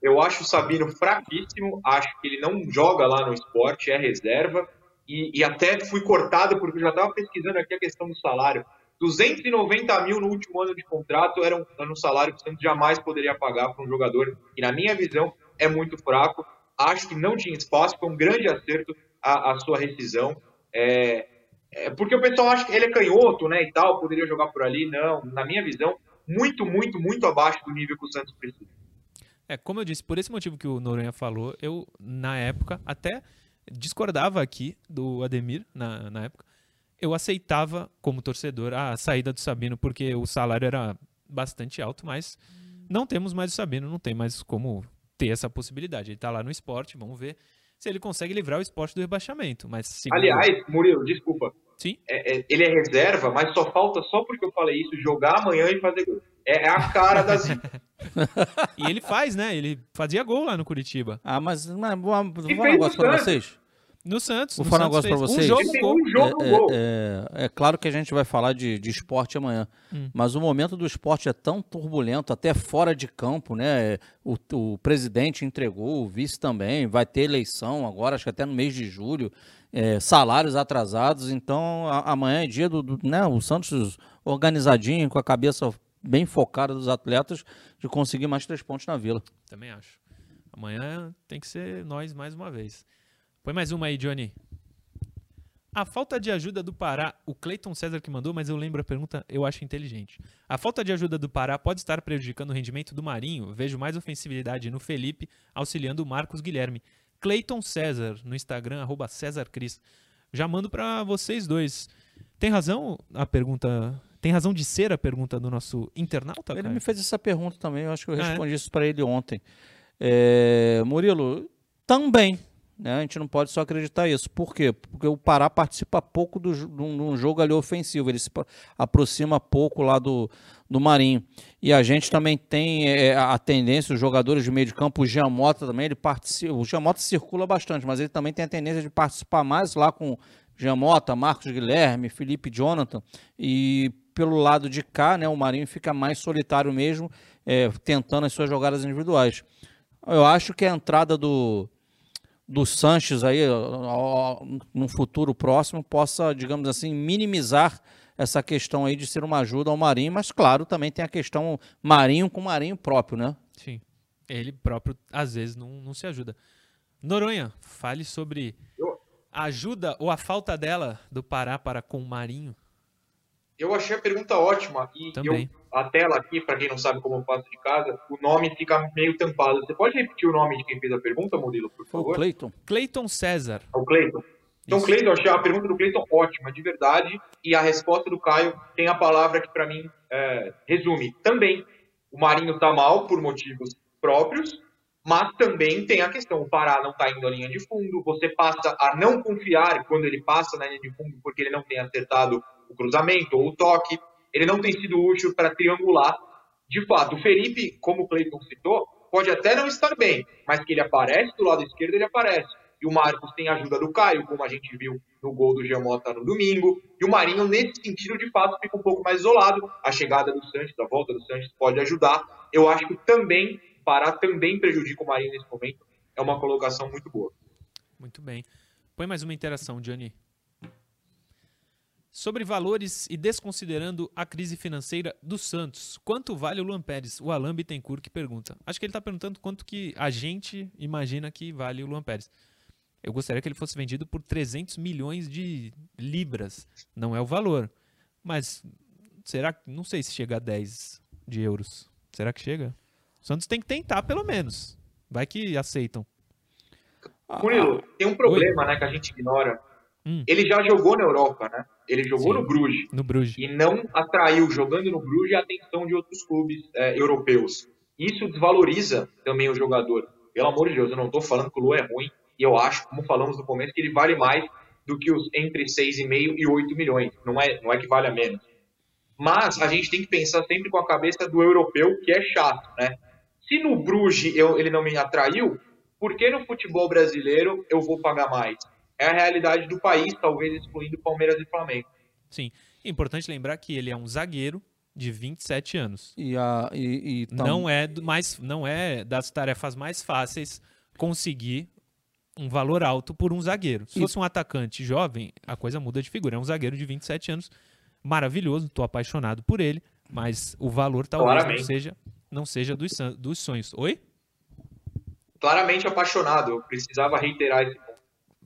Eu acho o Sabino fraquíssimo, acho que ele não joga lá no esporte, é reserva, e, e até fui cortado porque eu já estava pesquisando aqui a questão do salário. 290 mil no último ano de contrato era um, era um salário que o Santos jamais poderia pagar para um jogador que, na minha visão, é muito fraco. Acho que não tinha espaço, foi um grande acerto a, a sua rescisão. É, é, porque o pessoal acha que ele é canhoto, né, e tal, poderia jogar por ali. Não, na minha visão, muito, muito, muito abaixo do nível que o Santos precisa. É, como eu disse, por esse motivo que o Noronha falou, eu, na época, até discordava aqui do Ademir, na, na época. Eu aceitava, como torcedor, a saída do Sabino, porque o salário era bastante alto, mas não temos mais o Sabino, não tem mais como ter essa possibilidade. Ele tá lá no esporte, vamos ver se ele consegue livrar o esporte do rebaixamento. Mas segundo- Aliás, Murilo, desculpa. Sim. É, é, ele é reserva, mas só falta, só porque eu falei isso, jogar amanhã e fazer gol. É, é a cara da [laughs] Zica. E ele faz, né? Ele fazia gol lá no Curitiba. Ah, mas, mas vou, vou falar um negócio pra vocês. No Santos. Vou no falar um negócio fez vocês. Um jogo, tem gol. um jogo É, gol. é- é claro que a gente vai falar de, de esporte amanhã, Hum. mas o momento do esporte é tão turbulento, até fora de campo, né? O, o presidente entregou, o vice também, vai ter eleição agora, acho que até no mês de julho, é, salários atrasados, então a- amanhã é dia do, do- né? O Santos organizadinho, com a cabeça bem focada dos atletas, de conseguir mais três pontos na Vila. Também acho. Amanhã tem que ser nós mais uma vez. Põe mais uma aí, Johnny. A falta de ajuda do Pará, o Cleiton César que mandou, mas eu lembro a pergunta, eu acho inteligente. A falta de ajuda do Pará pode estar prejudicando o rendimento do Marinho? Vejo mais ofensividade no Felipe, auxiliando o Marcos Guilherme. Cleiton César, no Instagram, arroba César Cris. Já mando pra vocês dois. Tem razão a pergunta. Tem razão de ser a pergunta do nosso internauta? Ele Caio? me fez essa pergunta também, eu acho que eu Ah, é? respondi isso para ele ontem. É, Murilo, também, né? A gente não pode só acreditar isso. Por quê? Porque o Pará participa pouco do, de um jogo ali ofensivo, ele se aproxima pouco lá do, do Marinho. E a gente também tem é, a tendência, os jogadores de meio de campo, o Giamota também, ele participa, o Giamota circula bastante, mas ele também tem a tendência de participar mais lá com Giamota, Marcos Guilherme, Felipe Jonathan, e pelo lado de cá, né, o Marinho fica mais solitário mesmo, é, tentando as suas jogadas individuais. Eu acho que a entrada do, do Sanches aí, num futuro próximo, possa, digamos assim, minimizar essa questão aí de ser uma ajuda ao Marinho, mas claro, também tem a questão Marinho com Marinho próprio, né? Sim. Ele próprio, às vezes, não, não se ajuda. Noronha, fale sobre a ajuda ou a falta dela do Pará para com o Marinho. Eu achei a pergunta ótima. E Também. eu, a tela aqui, para quem não sabe como eu faço de casa, o nome fica meio tampado. Você pode repetir o nome de quem fez a pergunta, Murilo, por Foi o favor? Cleiton. Cleiton César. É o Cleiton. Então, Isso. Cleiton, eu achei a pergunta do Cleiton ótima, de verdade. E a resposta do Caio tem a palavra que, para mim, é, resume. Também, o Marinho tá mal por motivos próprios, mas também tem a questão: o Pará não tá indo à linha de fundo, você passa a não confiar quando ele passa na linha de fundo porque ele não tem acertado o cruzamento ou o toque, ele não tem sido útil para triangular. De fato, o Felipe, como o Cleiton citou, pode até não estar bem, mas que ele aparece do lado esquerdo, ele aparece. E o Marcos tem a ajuda do Caio, como a gente viu no gol do Giamota no domingo. E o Marinho, nesse sentido, de fato, fica um pouco mais isolado. A chegada do Santos, a volta do Santos pode ajudar. Eu acho que também, Pará também prejudica o Marinho nesse momento. É uma colocação muito boa. Muito bem. Põe mais uma interação, Johnny. Sobre valores e desconsiderando a crise financeira do Santos, quanto vale o Luan Pérez? O Alan Bittencourt que pergunta. Acho que ele está perguntando quanto que a gente imagina que vale o Luan Pérez. Eu gostaria que ele fosse vendido por 300 milhões de libras. Não é o valor. Mas será que. Não sei se chega a 10 de euros. Será que chega? O Santos tem que tentar, pelo menos. Vai que aceitam. Murilo, tem um problema né, que a gente ignora. Hum. Ele já jogou na Europa, né? Ele jogou Sim. no Bruges. No Bruges. e não atraiu, jogando no Bruges, a atenção de outros clubes é, europeus. Isso desvaloriza também o jogador. Pelo amor de Deus, eu não estou falando que o Lu é ruim, e eu acho, como falamos no começo, que ele vale mais do que os entre 6,5 e 8 milhões. Não é, não é que vale a menos. Mas a gente tem que pensar sempre com a cabeça do europeu, que é chato, né? Se no Bruges eu, ele não me atraiu, por que no futebol brasileiro eu vou pagar mais? É a realidade do país, talvez excluindo Palmeiras e Flamengo. Sim. É importante lembrar que ele é um zagueiro de 27 anos. E a, e, e tam- Não é do mais, não é das tarefas mais fáceis conseguir um valor alto por um zagueiro. Se E- fosse um atacante jovem, a coisa muda de figura. É um zagueiro de 27 anos, maravilhoso, estou apaixonado por ele, mas o valor talvez não seja, não seja dos, san- dos sonhos. Oi? Claramente apaixonado, eu precisava reiterar esse.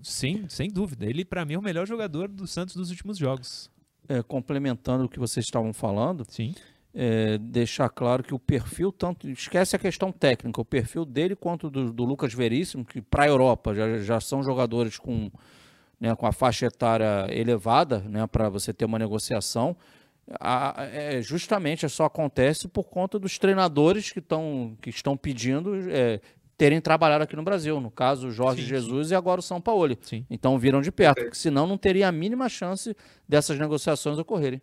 Sim, sem dúvida. Ele, pra mim, é o melhor jogador do Santos dos últimos jogos. é, complementando o que vocês estavam falando, Sim. é, deixar claro que o perfil, tanto esquece a questão técnica, o perfil dele quanto do, do Lucas Veríssimo, que para a Europa já, já são jogadores com, né, com a faixa etária elevada, né, para você ter uma negociação, a- é, justamente só acontece por conta dos treinadores que, tão, que estão pedindo é, terem trabalhado aqui no Brasil, no caso o Jorge Sim, sim. Jesus e agora o São Paulo. Sim. Então viram de perto, porque senão não teria a mínima chance dessas negociações ocorrerem.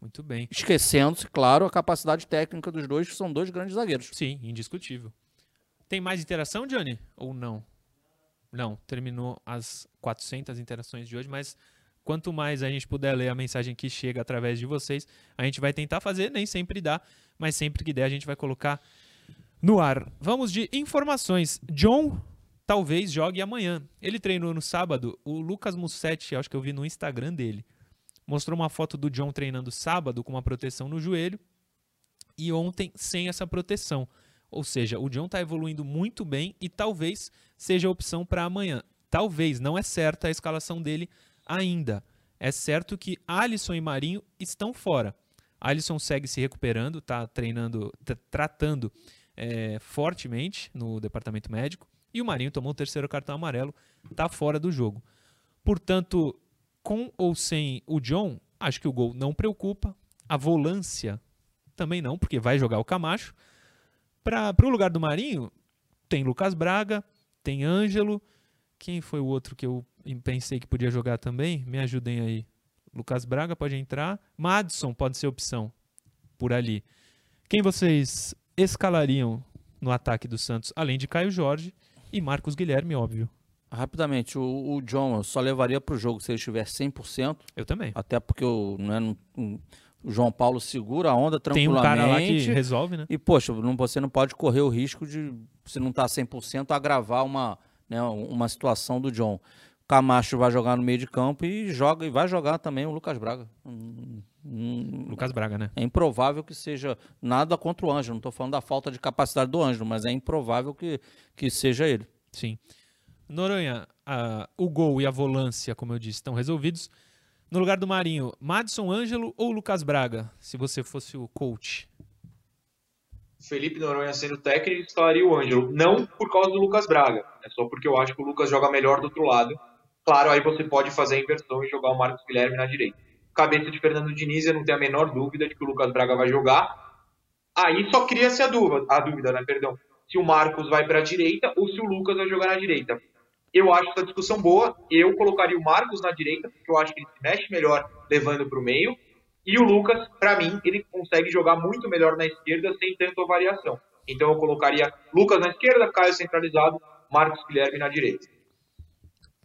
Muito bem. Esquecendo-se, claro, a capacidade técnica dos dois, que são dois grandes zagueiros. Sim, indiscutível. Tem mais interação, Johnny? Ou não? Não, terminou as 400 interações de hoje, mas quanto mais a gente puder ler a mensagem que chega através de vocês, a gente vai tentar fazer, nem sempre dá, mas sempre que der a gente vai colocar no ar. Vamos de informações. John talvez jogue amanhã. Ele treinou no sábado. O Lucas Mussetti, acho que eu vi no Instagram dele, mostrou uma foto do John treinando sábado com uma proteção no joelho e ontem sem essa proteção. Ou seja, o John está evoluindo muito bem e talvez seja a opção para amanhã. Talvez, não é certa a escalação dele ainda. É certo que Alisson e Marinho estão fora. Alisson segue se recuperando, está treinando, tá tratando é, fortemente no departamento médico. E o Marinho tomou o terceiro cartão amarelo, está fora do jogo. Portanto, com ou sem o John, acho que o gol não preocupa. A volância também não, porque vai jogar o Camacho. Para o lugar do Marinho, tem Lucas Braga, tem Ângelo. Quem foi o outro que eu pensei que podia jogar também? Me ajudem aí. Lucas Braga pode entrar. Madison pode ser opção por ali. Quem vocês escalariam no ataque do Santos, além de Caio Jorge e Marcos Guilherme, óbvio? Rapidamente, o, o John eu só levaria para o jogo se ele estiver 100%, Eu também. até porque o, né, não- um- o João Paulo segura a onda Tem um tranquilamente. cara lá que resolve, né? E, poxa, não- você não pode correr o risco de, se não tá 100%, agravar uma, né, uma situação do John. Camacho vai jogar no meio de campo e joga e vai jogar também o Lucas Braga. Hum, Lucas Braga, né? É improvável que seja nada contra o Ângelo. Não estou falando da falta de capacidade do Ângelo, mas é improvável que, que seja ele. Sim. Noronha, a- o gol e a volância, como eu disse, estão resolvidos. No lugar do Marinho, Madison Ângelo ou Lucas Braga, se você fosse o coach? Felipe Noronha sendo técnico, escalaria o Ângelo. Não por causa do Lucas Braga, é só porque eu acho que o Lucas joga melhor do outro lado. Claro, aí você pode fazer a inversão e jogar o Marcos Guilherme na direita. Cabeça de Fernando Diniz, eu não tenho a menor dúvida de que o Lucas Braga vai jogar. Aí só cria-se a dúvida, a dúvida, né, perdão, se o Marcos vai para a direita ou se o Lucas vai jogar na direita. Eu acho essa discussão boa. Eu colocaria o Marcos na direita, porque eu acho que ele se mexe melhor levando para o meio. E o Lucas, para mim, ele consegue jogar muito melhor na esquerda sem tanta variação. Então eu colocaria Lucas na esquerda, Caio centralizado, Marcos Guilherme na direita.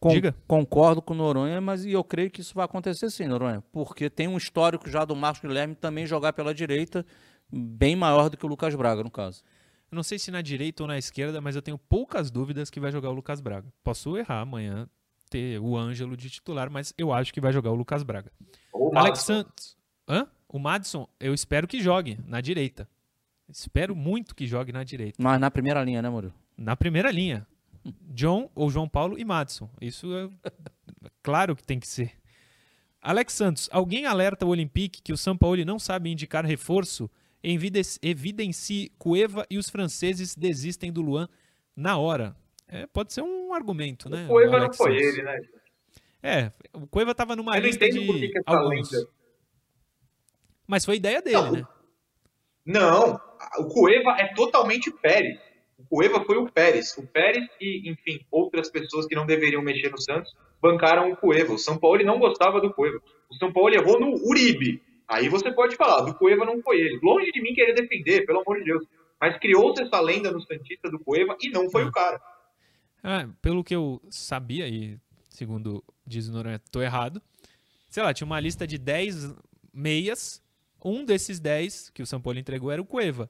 Con- Diga. Concordo com o Noronha, mas eu creio que isso vai acontecer sim, Noronha. Porque tem um histórico já do Marcos Guilherme também jogar pela direita, bem maior do que o Lucas Braga, no caso. Eu não sei se na direita ou na esquerda, mas eu tenho poucas dúvidas que vai jogar o Lucas Braga. Posso errar amanhã, ter o Ângelo de titular, mas eu acho que vai jogar o Lucas Braga. O Alex. Santos. Hã? O Madison, eu espero que jogue na direita. Espero muito que jogue na direita. Mas na primeira linha, né, Murilo? Na primeira linha. John ou João Paulo e Madison. Isso é claro que tem que ser. Alex Santos, alguém alerta o Olympique que o São Paulo não sabe indicar reforço? Eviden- Evidencie Cueva e os franceses desistem do Luan na hora. É, pode ser um argumento, né? O Cueva não foi Santos. ele, né? É, o Cueva tava numa Eu não lista que de que essa alguns. lenda. Mas foi ideia dele, Não, né? Não, o Cueva é totalmente Pérez. O Cueva foi o Pérez. O Pérez e, enfim, outras pessoas que não deveriam mexer no Santos bancaram o Cueva. O São Paulo não gostava do Cueva. O São Paulo errou no Uribe. Aí você pode falar, do Cueva não foi ele. Longe de mim querer defender, pelo amor de Deus. Mas criou-se essa lenda no Santista do Cueva e não foi o cara. Ah, pelo que eu sabia, e segundo diz o Noronha, tô errado. Sei lá, tinha uma lista de 10 meias. Um desses 10 que o São Paulo entregou era o Cueva.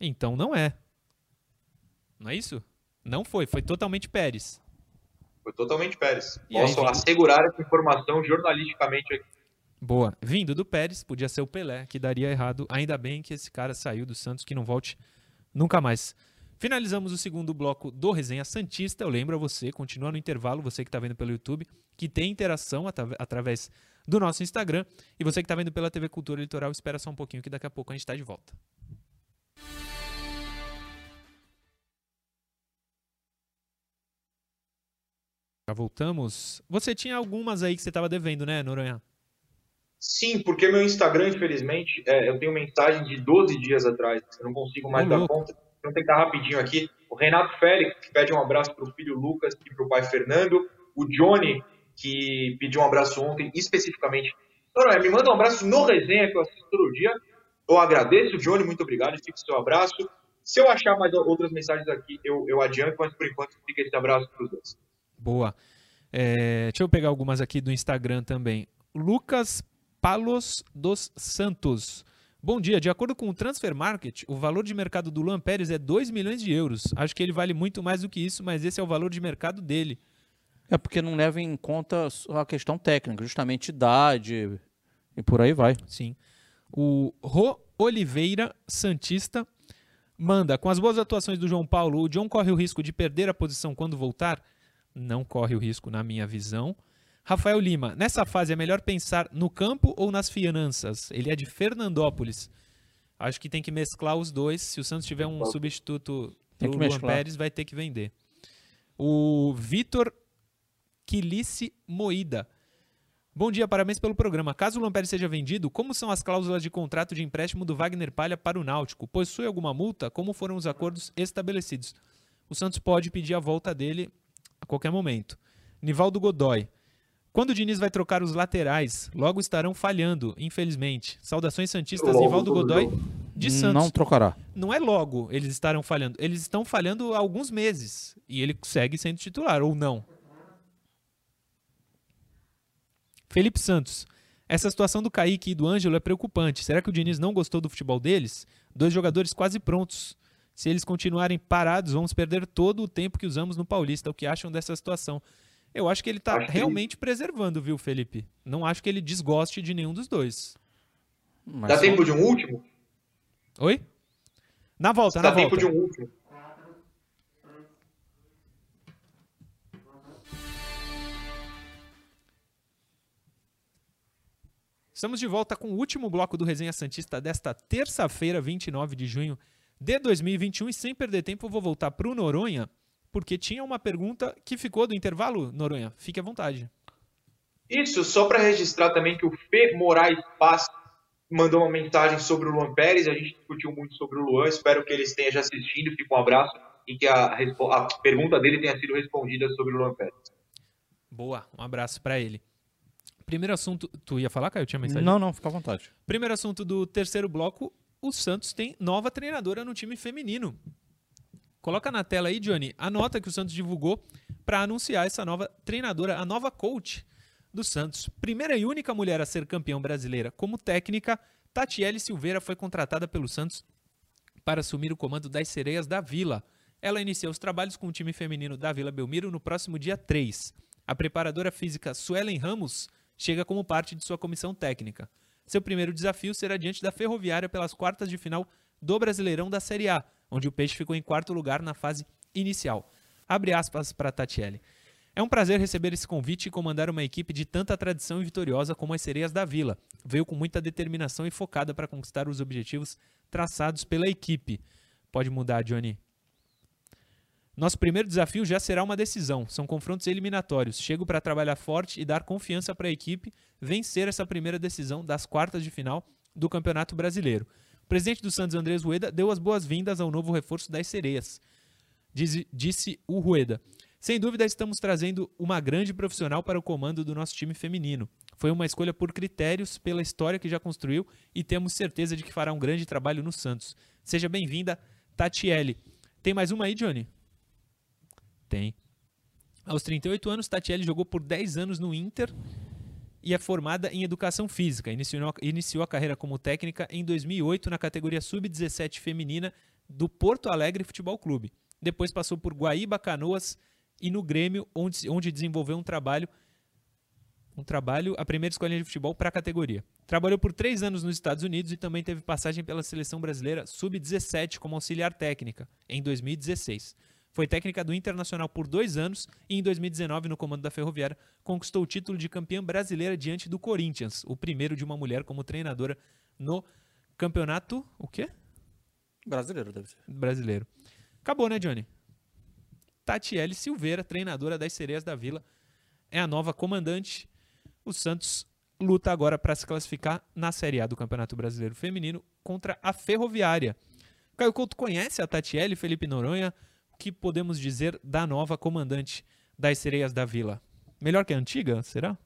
Então não é. Não é isso? Não foi, foi totalmente Pérez. Foi totalmente Pérez. E Posso aí, assegurar essa informação jornalisticamente aqui. Boa. Vindo do Pérez, podia ser o Pelé, que daria errado. Ainda bem que esse cara saiu do Santos, que não volte nunca mais. Finalizamos o segundo bloco do Resenha Santista. Eu lembro a você, continua no intervalo, você que está vendo pelo YouTube, que tem interação at através do nosso Instagram. E você que está vendo pela TV Cultura Litoral, espera só um pouquinho que daqui a pouco a gente está de volta. Já voltamos. Você tinha algumas aí que você estava devendo, né, Noronha? Sim, porque meu Instagram, infelizmente, é, eu tenho mensagem de 12 dias atrás. Eu não consigo mais dar conta. Vou tentar rapidinho aqui. O Renato Félix, que pede um abraço para o filho Lucas e para o pai Fernando. O Johnny, que pediu um abraço ontem, especificamente. Não, me manda um abraço no resenha que eu assisto todo dia. Eu agradeço, Johnny, muito obrigado. Fica o seu abraço. Se eu achar mais outras mensagens aqui, eu, eu adianto, mas por enquanto fica esse abraço para os dois. Boa. É, deixa eu pegar algumas aqui do Instagram também. Lucas Palos dos Santos. Bom dia. De acordo com o Transfer Market, o valor de mercado do Luan Pérez é 2 milhões de euros. Acho que ele vale muito mais do que isso, mas esse é o valor de mercado dele. É porque não leva em conta a questão técnica, justamente idade e por aí vai. Sim. O Ro Oliveira Santista manda: com as boas atuações do João Paulo, o John corre o risco de perder a posição quando voltar? Não corre o risco, na minha visão. Rafael Lima, nessa fase é melhor pensar no campo ou nas finanças? Ele é de Fernandópolis. Acho que tem que mesclar os dois. Se o Santos tiver um substituto para o Luan Pérez, vai ter que vender. O Vitor Quilice Moída. Bom dia, parabéns pelo programa. Caso o Luan Pérez seja vendido, como são as cláusulas de contrato de empréstimo do Wagner Palha para o Náutico? Possui alguma multa? Como foram os acordos estabelecidos? O Santos pode pedir a volta dele a qualquer momento. Nivaldo Godoy. Quando o Diniz vai trocar os laterais, logo estarão falhando, infelizmente. Saudações Santistas, logo, Nivaldo Godoy de Santos. Não trocará. Não é logo eles estarão falhando. Eles estão falhando há alguns meses. E ele segue sendo titular, ou não. Felipe Santos. Essa situação do Kaique e do Ângelo é preocupante. Será que o Diniz não gostou do futebol deles? Dois jogadores quase prontos. Se eles continuarem parados, vamos perder todo o tempo que usamos no Paulista. O que acham dessa situação? Eu acho que ele está realmente preservando, viu, Felipe? Não acho que ele desgoste de nenhum dos dois. Mas Dá só... tempo de um último? Oi? Na volta, Dá na volta. Dá tempo de um último. Estamos de volta com o último bloco do Resenha Santista desta terça-feira, 29 de junho de 2021. E sem perder tempo, eu vou voltar para o Noronha porque tinha uma pergunta que ficou do intervalo, Noronha. Fique à vontade. Isso, só para registrar também que o Fê Moraes Paz mandou uma mensagem sobre o Luan Pérez. A gente discutiu muito sobre o Luan. Espero que ele esteja já assistindo. Fica um abraço e que a, a pergunta dele tenha sido respondida sobre o Luan Pérez. Boa, um abraço para ele. Primeiro assunto. Tu ia falar, Caio? Tinha mensagem? Não, não, fica à vontade. Primeiro assunto do terceiro bloco: o Santos tem nova treinadora no time feminino. Coloca na tela aí, Johnny, a nota que o Santos divulgou para anunciar essa nova treinadora, a nova coach do Santos. Primeira e única mulher a ser campeã brasileira como técnica, Tatiele Silveira foi contratada pelo Santos para assumir o comando das Sereias da Vila. Ela inicia os trabalhos com o time feminino da Vila Belmiro no próximo dia 3. A preparadora física Suelen Ramos chega como parte de sua comissão técnica. Seu primeiro desafio será diante da Ferroviária pelas quartas de final do Brasileirão da Série A, onde o Peixe ficou em quarto lugar na fase inicial. Abre aspas para Tatiele. É um prazer receber esse convite e comandar uma equipe de tanta tradição e vitoriosa como as Sereias da Vila. Veio com muita determinação e focada para conquistar os objetivos traçados pela equipe. Pode mudar, Johnny. Nosso primeiro desafio já será uma decisão. São confrontos eliminatórios. Chego para trabalhar forte e dar confiança para a equipe vencer essa primeira decisão das quartas de final do Campeonato Brasileiro. presidente do Santos, Andrés Rueda, deu as boas-vindas ao novo reforço das sereias. Disse o Rueda. Sem dúvida, estamos trazendo uma grande profissional para o comando do nosso time feminino. Foi uma escolha por critérios, pela história que já construiu e temos certeza de que fará um grande trabalho no Santos. Seja bem-vinda, Tatiele. Tem mais uma aí, Johnny? Tem. Aos 38 anos, Tatiele jogou por 10 anos no Inter e é formada em Educação Física. Iniciou, iniciou a carreira como técnica em 2008 na categoria Sub-17 feminina do Porto Alegre Futebol Clube. Depois passou por Guaíba, Canoas e no Grêmio, onde, onde desenvolveu um trabalho um trabalho, a primeira escolinha de futebol para a categoria. Trabalhou por três anos nos Estados Unidos e também teve passagem pela seleção brasileira sub-17 como auxiliar técnica em 2016. Foi técnica do Internacional por dois anos e em 2019, no comando da Ferroviária, conquistou o título de campeã brasileira diante do Corinthians, o primeiro de uma mulher como treinadora no campeonato. O quê? Brasileiro, deve ser. Brasileiro. Acabou, né, Johnny? Tatiele Silveira, treinadora das Sereias da Vila, é a nova comandante. O Santos luta agora para se classificar na Série A do Campeonato Brasileiro Feminino contra a Ferroviária. Caio Couto conhece a Tatiele, Felipe Noronha que podemos dizer da nova comandante das sereias da vila? Melhor que a antiga, será?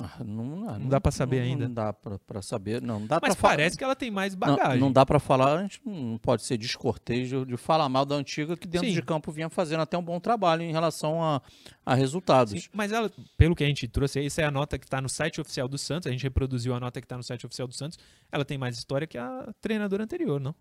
Ah, não, não, não, dá para saber não, ainda. Não dá para saber, não. Dá Mas parece que ela tem mais bagagem. Não, dá para falar, a gente não pode ser descortês de, de falar mal da antiga, que dentro Sim. de campo vinha fazendo até um bom trabalho em relação a, a resultados. Sim, mas ela, pelo que a gente trouxe, essa é a nota que está no site oficial do Santos, a gente reproduziu a nota que está no site oficial do Santos, ela tem mais história que a treinadora anterior, não?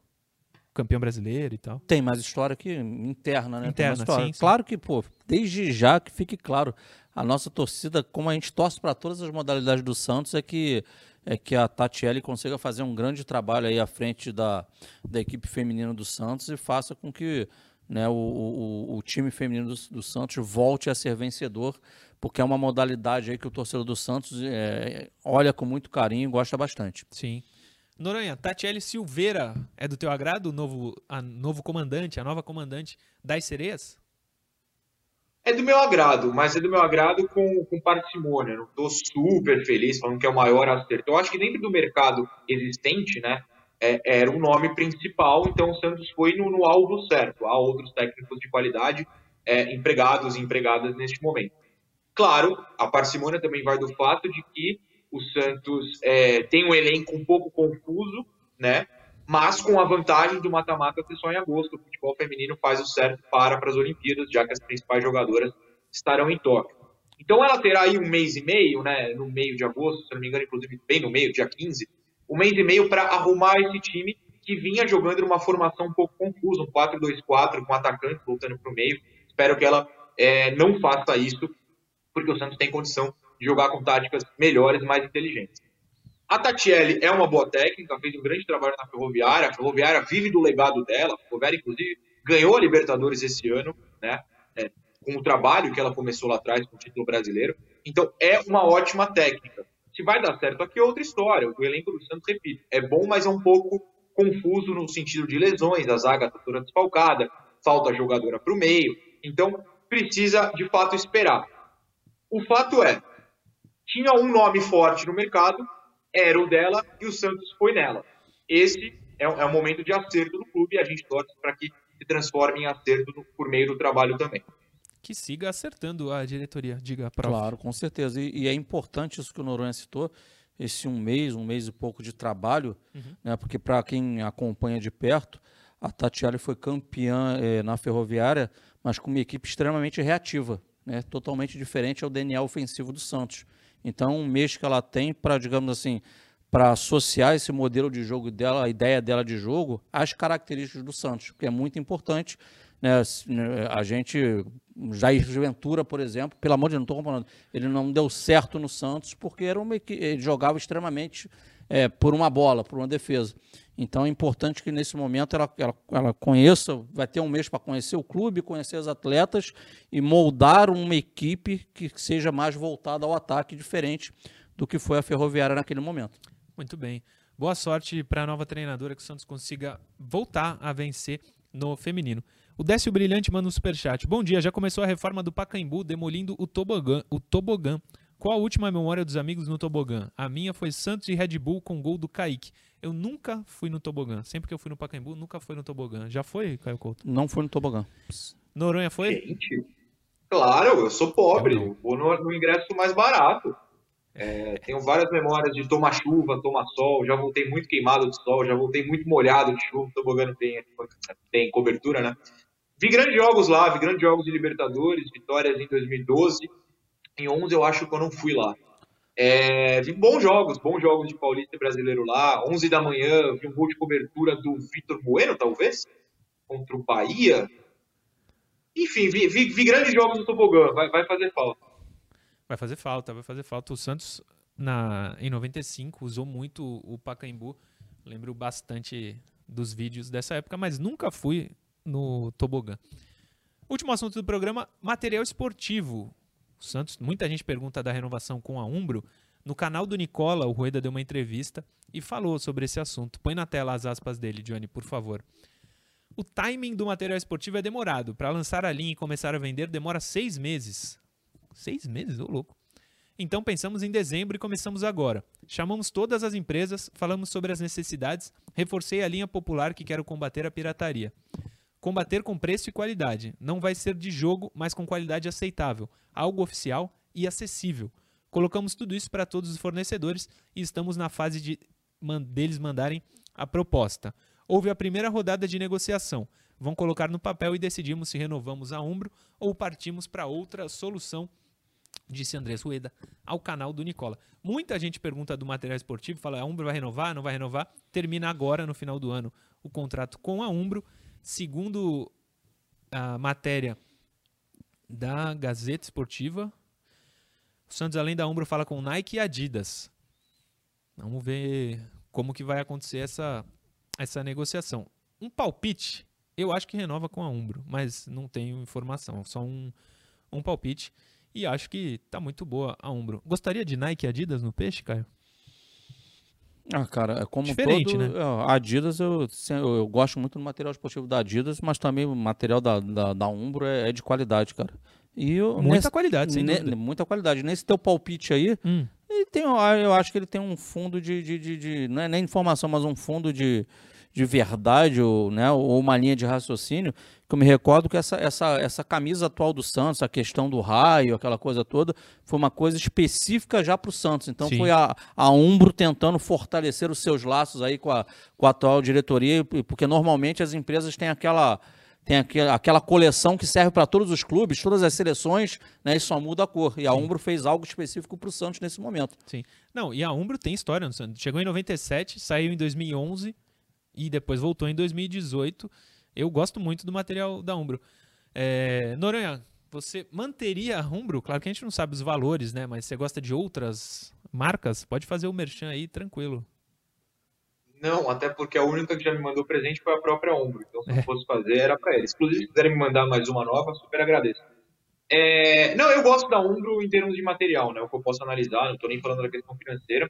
Campeão brasileiro e tal. Tem mais história que interna, né? Interna, sim, sim, Claro que, pô, desde já que fique claro, a nossa torcida, como a gente torce para todas as modalidades do Santos, é que é que a Tatiele consiga fazer um grande trabalho aí à frente da, da equipe feminina do Santos e faça com que né, o, o, o time feminino do, do, Santos volte a ser vencedor, porque é uma modalidade aí que o torcedor do Santos é, olha com muito carinho e gosta bastante. Sim. Noronha, Tatiele Silveira é do teu agrado, o novo, a novo comandante, a nova comandante das sereias? É do meu agrado, mas é do meu agrado com, com parcimônia. Não estou super feliz falando que é o maior acerto. Eu acho que dentro do mercado existente, né, é, era o nome principal, então o Santos foi no, no alvo certo. Há outros técnicos de qualidade é, empregados e empregadas neste momento. Claro, a parcimônia também vai do fato de que o Santos é, tem um elenco um pouco confuso, né? Mas com a vantagem do mata-mata ser só em agosto. O futebol feminino faz o certo para para as Olimpíadas, já que as principais jogadoras estarão em Tóquio. Então ela terá aí um mês e meio, né? No meio de agosto, se não me engano, inclusive bem no meio, dia 15, um mês e meio para arrumar esse time que vinha jogando numa formação um pouco confusa, um 4-2-4, com atacante voltando para o meio. Espero que ela é, não faça isso, porque o Santos tem condição jogar com táticas melhores, mais inteligentes. A Tatiele é uma boa técnica, fez um grande trabalho na Ferroviária, a Ferroviária vive do legado dela, a Ferroviária, inclusive, ganhou a Libertadores esse ano, né, é, com o trabalho que ela começou lá atrás com o título brasileiro. Então, é uma ótima técnica. Se vai dar certo aqui é outra história. O elenco do Santos, repito, é bom, mas é um pouco confuso no sentido de lesões, a zaga está toda desfalcada, falta jogadora para o meio. Então, precisa, de fato, esperar. O fato é, tinha um nome forte no mercado, era o dela, e o Santos foi nela. Esse é, é um momento de acerto do clube e a gente torce para que se transforme em acerto do, por meio do trabalho também. Que siga acertando a diretoria, diga para Claro, com certeza. E, e, é importante isso que o Noronha citou, esse um mês, um mês e pouco de trabalho, uhum. né, porque para quem acompanha de perto, a Tatiana foi campeã eh, na Ferroviária, mas com uma equipe extremamente reativa, né, totalmente diferente ao DNA ofensivo do Santos. Então, um mês que ela tem para, digamos assim, para associar esse modelo de jogo dela, a ideia dela de jogo, às características do Santos, que é muito importante. Né? né a gente, Jair Ventura, por exemplo, pelo amor de Deus, não estou comparando, ele não deu certo no Santos porque era uma, ele jogava extremamente é, por uma bola, por uma defesa. Então é importante que nesse momento ela, ela, ela conheça, vai ter um mês para conhecer o clube, conhecer os atletas e moldar uma equipe que seja mais voltada ao ataque, diferente do que foi a Ferroviária naquele momento. Muito bem. Boa sorte para a nova treinadora que o Santos consiga voltar a vencer no feminino. O Décio Brilhante manda um superchat. Bom dia, já começou a reforma do Pacaembu, demolindo o tobogã. O tobogã. Qual a última memória dos amigos no tobogã? A minha foi Santos e Red Bull com gol do Kaique. Eu nunca fui no tobogã. Sempre que eu fui no Pacaembu, nunca fui no tobogã. Já foi, Caio Couto? Não fui no tobogã. Noronha foi? Gente, claro, eu sou pobre. Eu vou no, no ingresso mais barato. É, tenho várias memórias de tomar chuva, tomar sol. Já voltei muito queimado de sol, já voltei muito molhado de chuva. O tobogã não tem, tem cobertura, né? Vi grandes jogos lá, vi grandes jogos de Libertadores, vitórias em 2012. Em 11 eu acho que eu não fui lá. É, vi bons jogos, bons jogos de Paulista e Brasileiro lá. 11 da manhã, vi um gol de cobertura do Vitor Bueno, talvez, contra o Bahia. Enfim, vi, vi, vi grandes jogos do Tobogã, vai, vai fazer falta. Vai fazer falta, vai fazer falta. O Santos, na, em 95, usou muito o Pacaembu. Lembro bastante dos vídeos dessa época, mas nunca fui no tobogã. Último assunto do programa, material esportivo. O Santos, muita gente pergunta da renovação com a Umbro. No canal do Nicola, o Rueda deu uma entrevista e falou sobre esse assunto. Põe na tela as aspas dele, Johnny, por favor. O timing do material esportivo é demorado. Para lançar a linha e começar a vender, demora seis meses. Seis meses? Ô louco. Então pensamos em dezembro e começamos agora. Chamamos todas as empresas, falamos sobre as necessidades, reforcei a linha popular que quero combater a pirataria. Combater com preço e qualidade. Não vai ser de jogo, mas com qualidade aceitável, algo oficial e acessível. Colocamos tudo isso para todos os fornecedores e estamos na fase de man deles mandarem a proposta. Houve a primeira rodada de negociação. Vão colocar no papel e decidimos se renovamos a Umbro ou partimos para outra solução, disse Andrés Rueda ao canal do Nicola. Muita gente pergunta do material esportivo, fala, a Umbro vai renovar, não vai renovar? Termina agora, no final do ano, o contrato com a Umbro. Segundo a matéria da Gazeta Esportiva, o Santos, além da Umbro, fala com Nike e Adidas. Vamos ver como que vai acontecer essa, essa negociação. Um palpite, eu acho que renova com a Umbro, mas não tenho informação, só um, um palpite. E acho que tá muito boa a Umbro. Gostaria de Nike e Adidas no peixe, Caio? Ah, cara, é como Diferente, todo, né? é, Adidas, eu, eu, eu gosto muito do material esportivo da Adidas, mas também o material da, da, da Umbro é, é de qualidade, cara. E eu, Muita nesse- qualidade, sem ne-. Muita qualidade. Nesse teu palpite aí, Hum, ele tem, eu acho que ele tem um fundo de, de, de, de- não é nem informação, mas um fundo de, de verdade, ou, né, ou uma linha de raciocínio, que eu me recordo que essa, essa, essa camisa atual do Santos, a questão do raio, aquela coisa toda, foi uma coisa específica já para o Santos. Então Sim. foi a, a Umbro tentando fortalecer os seus laços aí com a, com a atual diretoria, porque normalmente as empresas têm aquela tem aquela, aquela coleção que serve para todos os clubes, todas as seleções, né, e só muda a cor. E a Umbro fez algo específico para o Santos nesse momento. sim. Não, e a Umbro tem história no Santos. Chegou em 97, saiu em 2011 e depois voltou em 2018. Eu gosto muito do material da Umbro. É, Noronha, você manteria a Umbro? Claro que a gente não sabe os valores, né? Mas você gosta de outras marcas? Pode fazer o merchan aí, tranquilo. Não, até porque a única que já me mandou presente foi a própria Umbro. Então, se É. não fosse fazer, era para eles. Inclusive, se quiserem me mandar mais uma nova, super agradeço. É, não, eu gosto da Umbro em termos de material, né? O que eu posso analisar, não estou nem falando da questão financeira.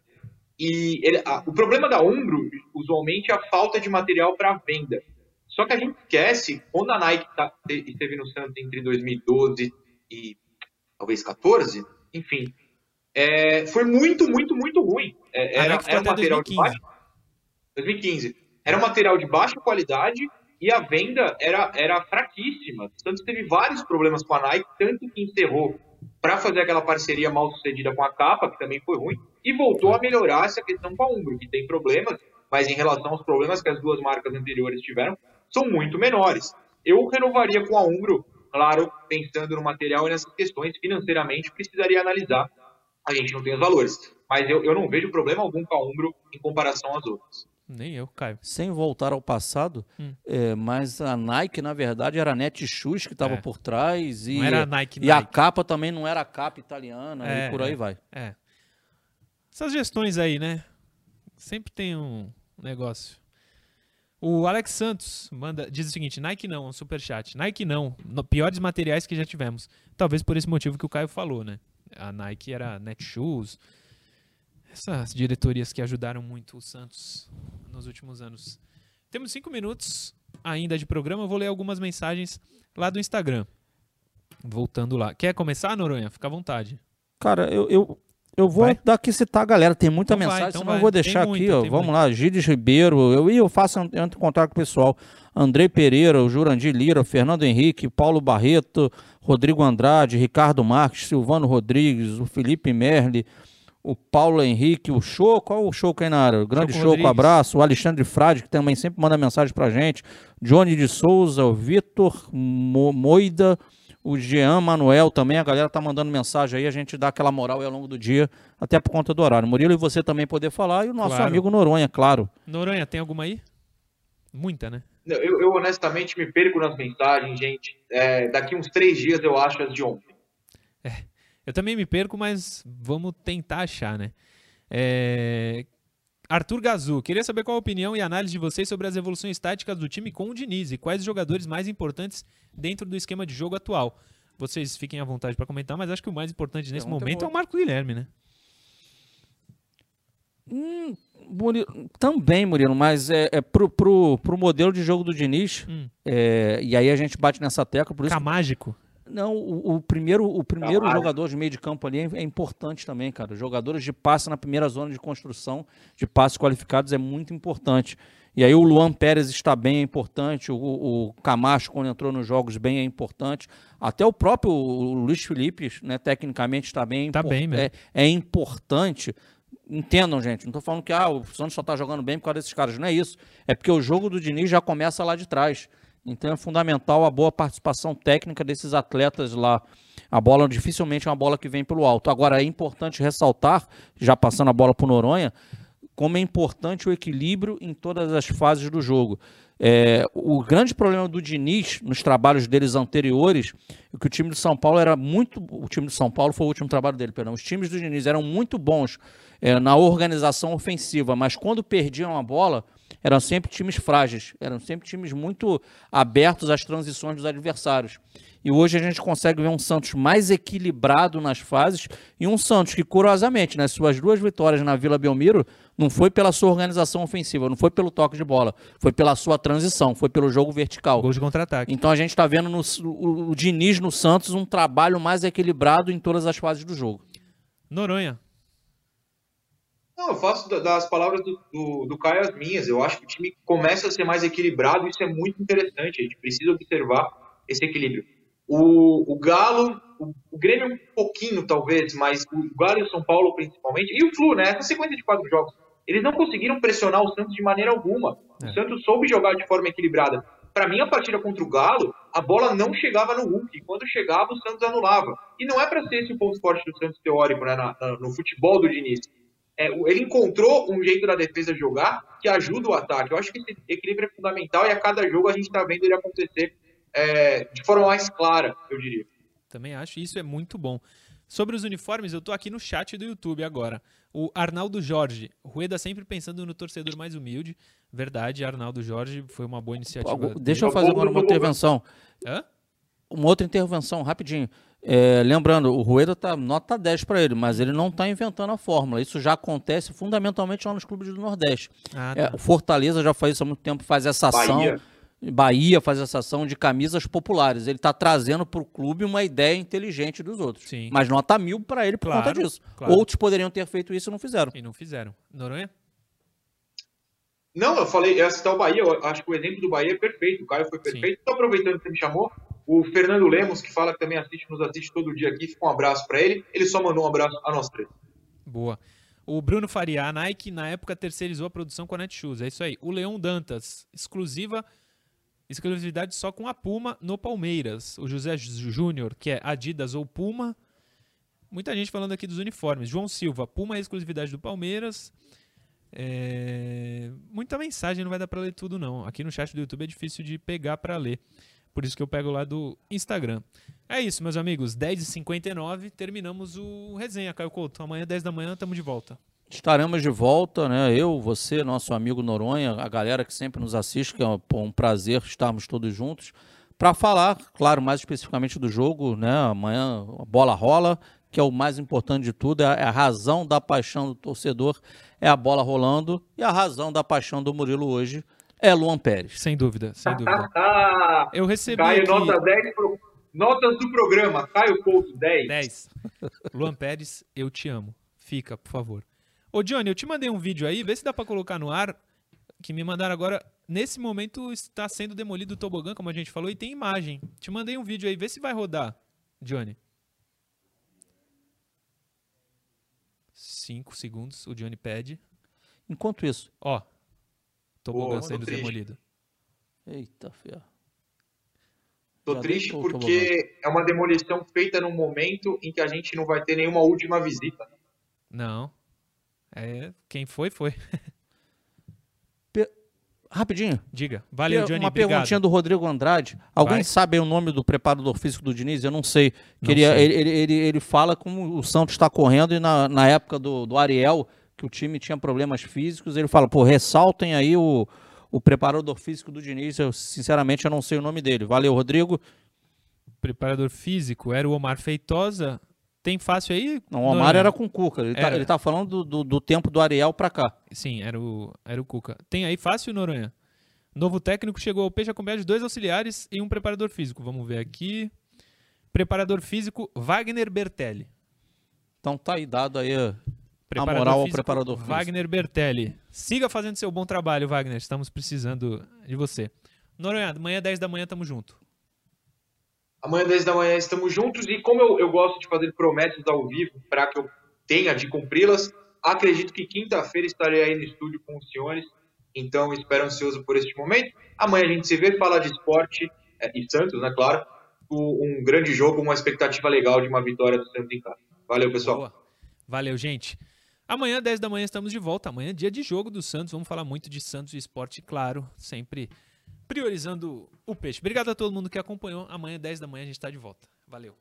E ele- a- o problema da Umbro, usualmente, é a falta de material para venda. Só que a gente esquece, quando a Nike tá- te- esteve no Santos entre 2012 e talvez 14, enfim, é, foi muito, muito, muito ruim. É, era era um material de 2015. baixa 2015. Era um material de baixa qualidade e a venda era, era fraquíssima. O Santos teve vários problemas com a Nike, tanto que encerrou para fazer aquela parceria mal sucedida com a capa, que também foi ruim, e voltou a melhorar essa questão com a Umbro, que tem problemas, mas em relação aos problemas que as duas marcas anteriores tiveram, são muito menores. Eu renovaria com a Umbro, claro, pensando no material e nessas questões, financeiramente precisaria analisar. A gente não tem os valores, mas eu, eu não vejo problema algum com a Umbro em comparação às outras. Nem eu, Caio. Sem voltar ao passado, Hum. é, mas a Nike, na verdade, era a Netshoes que estava É. por trás. E, Não era a Nike, e a Nike. capa também não era a capa italiana, É, e por aí é. vai. É. Essas gestões aí, né? Sempre tem um negócio. O Alex Santos manda, diz o seguinte: Nike não, um superchat. Nike não, no- piores materiais que já tivemos. Talvez por esse motivo que o Caio falou, né? A Nike era Netshoes. Essas diretorias que ajudaram muito o Santos nos últimos anos. Temos cinco minutos ainda de programa. Eu vou ler algumas mensagens lá do Instagram. Voltando lá. Quer começar, Noronha? Fica à vontade. Cara, eu, eu, eu vou Vai? dar aqui citar a galera. Tem muita Então vai, mensagem, então senão vai. eu vou Tem deixar aqui, muita, ó. Vamos muita. lá, Gilles Ribeiro. Eu, e eu faço, eu entro em contato com o pessoal. Andrei Pereira, o Jurandir Lira, Fernando Henrique, Paulo Barreto, Rodrigo Andrade, Ricardo Marques, Silvano Rodrigues, o Felipe Merli, o Paulo Henrique, o Choco, qual o Choco aí na área? O grande Choco Choco, Rodrigues. abraço. O Alexandre Frade, que também sempre manda mensagem pra gente. Johnny de Souza, o Vitor Mo- Moida, o Jean Manuel também. A galera tá mandando mensagem aí, a gente dá aquela moral aí ao longo do dia, até por conta do horário. Murilo, e você também poder falar, e o nosso Claro. amigo Noronha, claro. Noronha, tem alguma aí? Muita, né? Eu, eu honestamente me perco nas mensagens, gente. É, daqui uns três dias eu acho as de ontem. Eu também me perco, mas vamos tentar achar, né? É, Arthur Gazu, queria saber qual a opinião e análise de vocês sobre as evoluções táticas do time com o Diniz e quais os jogadores mais importantes dentro do esquema de jogo atual. Vocês fiquem à vontade para comentar, mas acho que o mais importante nesse Pergunta momento é boa. o Marco Guilherme, né? Hum, Murilo, também, Murilo, mas é, é pro, pro, pro modelo de jogo do Diniz, Hum. é, e aí a gente bate nessa tecla, por isso que Camágico. Não, o, o primeiro, o primeiro jogador de meio de campo ali é, é importante também, cara. Os Jogadores de passe na primeira zona de construção, de passes qualificados, é muito importante. E aí o Luan Pérez está bem, é importante. O, o Camacho, quando entrou nos jogos, bem, é importante. Até o próprio Luiz Felipe, né, tecnicamente, está bem. Tá impor- bem mesmo. É, é importante. Entendam, gente. Não estou falando que ah, o Santos só está jogando bem por causa desses caras. Não é isso. É porque o jogo do Diniz já começa lá de trás. Então é fundamental a boa participação técnica desses atletas lá. A bola dificilmente é uma bola que vem pelo alto. Agora é importante ressaltar, já passando a bola para o Noronha, como é importante o equilíbrio em todas as fases do jogo. É, o grande problema do Diniz nos trabalhos deles anteriores é que o time de São Paulo era muito. O time de São Paulo foi o último trabalho dele, perdão. Os times do Diniz eram muito bons é, na organização ofensiva, mas quando perdiam a bola, eram sempre times frágeis, eram sempre times muito abertos às transições dos adversários. E hoje a gente consegue ver um Santos mais equilibrado nas fases e um Santos que, curiosamente, nas suas duas vitórias na Vila Belmiro, não foi pela sua organização ofensiva, não foi pelo toque de bola, foi pela sua transição, foi pelo jogo vertical. Gol de contra-ataque. Então a gente está vendo no, o, o Diniz no Santos um trabalho mais equilibrado em todas as fases do jogo. Noronha. Não, eu faço da- das palavras do, do, do Caio as minhas. Eu acho que o time começa a ser mais equilibrado e isso é muito interessante. A gente precisa observar esse equilíbrio. O, o Galo, o, o Grêmio um pouquinho talvez, mas o Galo e o São Paulo principalmente, e o Flu, né? Essa sequência de quatro jogos, eles não conseguiram pressionar o Santos de maneira alguma. É. O Santos soube jogar de forma equilibrada. Para mim, a partida contra o Galo, a bola não chegava no Hulk. Quando chegava, o Santos anulava. E não é para ser esse o ponto forte do Santos teórico, né? na- na- no futebol do Diniz é, ele encontrou um jeito da defesa jogar que ajuda o ataque. Eu acho que esse equilíbrio é fundamental e a cada jogo a gente está vendo ele acontecer é, de forma mais clara, eu diria. Também acho, isso é muito bom. Sobre os uniformes, eu tô aqui no chat do YouTube agora. O Arnaldo Jorge, Rueda sempre pensando no torcedor mais humilde. Verdade, Arnaldo Jorge foi uma boa iniciativa. Deixa eu fazer agora uma intervenção. Hã? Uma outra intervenção, rapidinho. É, lembrando, o Rueda tá nota 10 para ele, mas ele não está inventando a fórmula. Isso já acontece fundamentalmente lá nos clubes do Nordeste. Ah, É, tá. o Fortaleza já faz isso há muito tempo, faz essa ação. Bahia. Bahia faz essa ação de camisas populares. Ele está trazendo para o clube uma ideia inteligente dos outros. Sim. Mas nota mil para ele por Claro, conta disso. claro. Outros poderiam ter feito isso e não fizeram. E não fizeram. Noronha? Não, eu falei, eu ia citar o Bahia, eu acho que o exemplo do Bahia é perfeito, o Caio foi perfeito. Estou aproveitando que você me chamou, o Fernando Lemos, que fala que também assiste, nos assiste todo dia aqui, fica um abraço para ele. Ele só mandou um abraço a nós três. Boa. O Bruno Faria, a Nike na época terceirizou a produção com a Netshoes. É isso aí. O Leão Dantas, exclusiva, exclusividade só com a Puma no Palmeiras. O José Júnior, que é Adidas ou Puma. Muita gente falando aqui dos uniformes. João Silva, Puma é exclusividade do Palmeiras. É, Muita mensagem, não vai dar pra ler tudo não. Aqui no chat do YouTube é difícil de pegar pra ler. Por isso que eu pego lá do Instagram. É isso, meus amigos. 10h59, terminamos o resenha, Caio Couto. Amanhã, 10 da manhã, estamos de volta. Estaremos de volta, né? Eu, você, nosso amigo Noronha, a galera que sempre nos assiste, que é um, prazer estarmos todos juntos, para falar, claro, mais especificamente do jogo, né? Amanhã a bola rola, que é o mais importante de tudo, é a, é a razão da paixão do torcedor, é a bola rolando, e a razão da paixão do Murilo hoje é Luan Pérez. Sem dúvida, sem dúvida. Ah, Eu recebi Caio, aqui... nota 10 pro, Notas do programa. Caio Couto, 10. 10. Luan Pérez, eu te amo. Fica, por favor. Ô, Johnny, eu te mandei um vídeo aí, vê se dá pra colocar no ar, que me mandaram agora. Nesse momento está sendo demolido o tobogã, como a gente falou, e tem imagem. Te mandei um vídeo aí, vê se vai rodar, Johnny. Cinco segundos, o Johnny pede. Enquanto isso. Ó, tobogã Pô, sendo triste. demolido. Eita, ferro. Tô Já triste porque é uma demolição feita num momento em que a gente não vai ter nenhuma última visita. Não. É, quem foi, foi. [laughs] Rapidinho. Diga. Valeu, Johnny, uma obrigado. perguntinha do Rodrigo Andrade. Alguém Vai. sabe o nome do preparador físico do Diniz? Eu não sei. Não Queria, sei. Ele, ele, ele, ele fala como o Santos está correndo e na, na época do, do Ariel, que o time tinha problemas físicos, ele fala, pô, ressaltem aí o, o preparador físico do Diniz. Eu, sinceramente, eu não sei o nome dele. Valeu, Rodrigo. Preparador físico era o Omar Feitosa. Tem fácil aí? Não, o Omar Noronha? era com o Cuca. Ele, tá, Era. ele tá falando do, do, do tempo do Ariel pra cá. Sim, era o, era o Cuca. Tem aí fácil, Noronha? Novo técnico chegou ao Peixe acompanhado de dois auxiliares e um preparador físico. Vamos ver aqui. Preparador físico, Wagner Bertelli. Então tá aí dado aí. Preparador moral ao preparador físico. Wagner Bertelli. Siga fazendo seu bom trabalho, Wagner. Estamos precisando de você. Noronha, amanhã 10 da manhã tamo junto. Amanhã, 10 da manhã, estamos juntos. E como eu, eu gosto de fazer promessas ao vivo para que eu tenha de cumpri-las, acredito que quinta-feira estarei aí no estúdio com os senhores. Então, espero ansioso por este momento. Amanhã a gente se vê, fala de esporte é, e Santos, né? Claro. O- Um grande jogo, uma expectativa legal de uma vitória do Santos em casa. Valeu, pessoal. Boa. Valeu, gente. Amanhã, 10 da manhã, estamos de volta. Amanhã, é dia de jogo do Santos. Vamos falar muito de Santos e esporte, claro. Sempre priorizando o peixe. Obrigado a todo mundo que acompanhou. Amanhã, 10 da manhã, a gente está de volta. Valeu.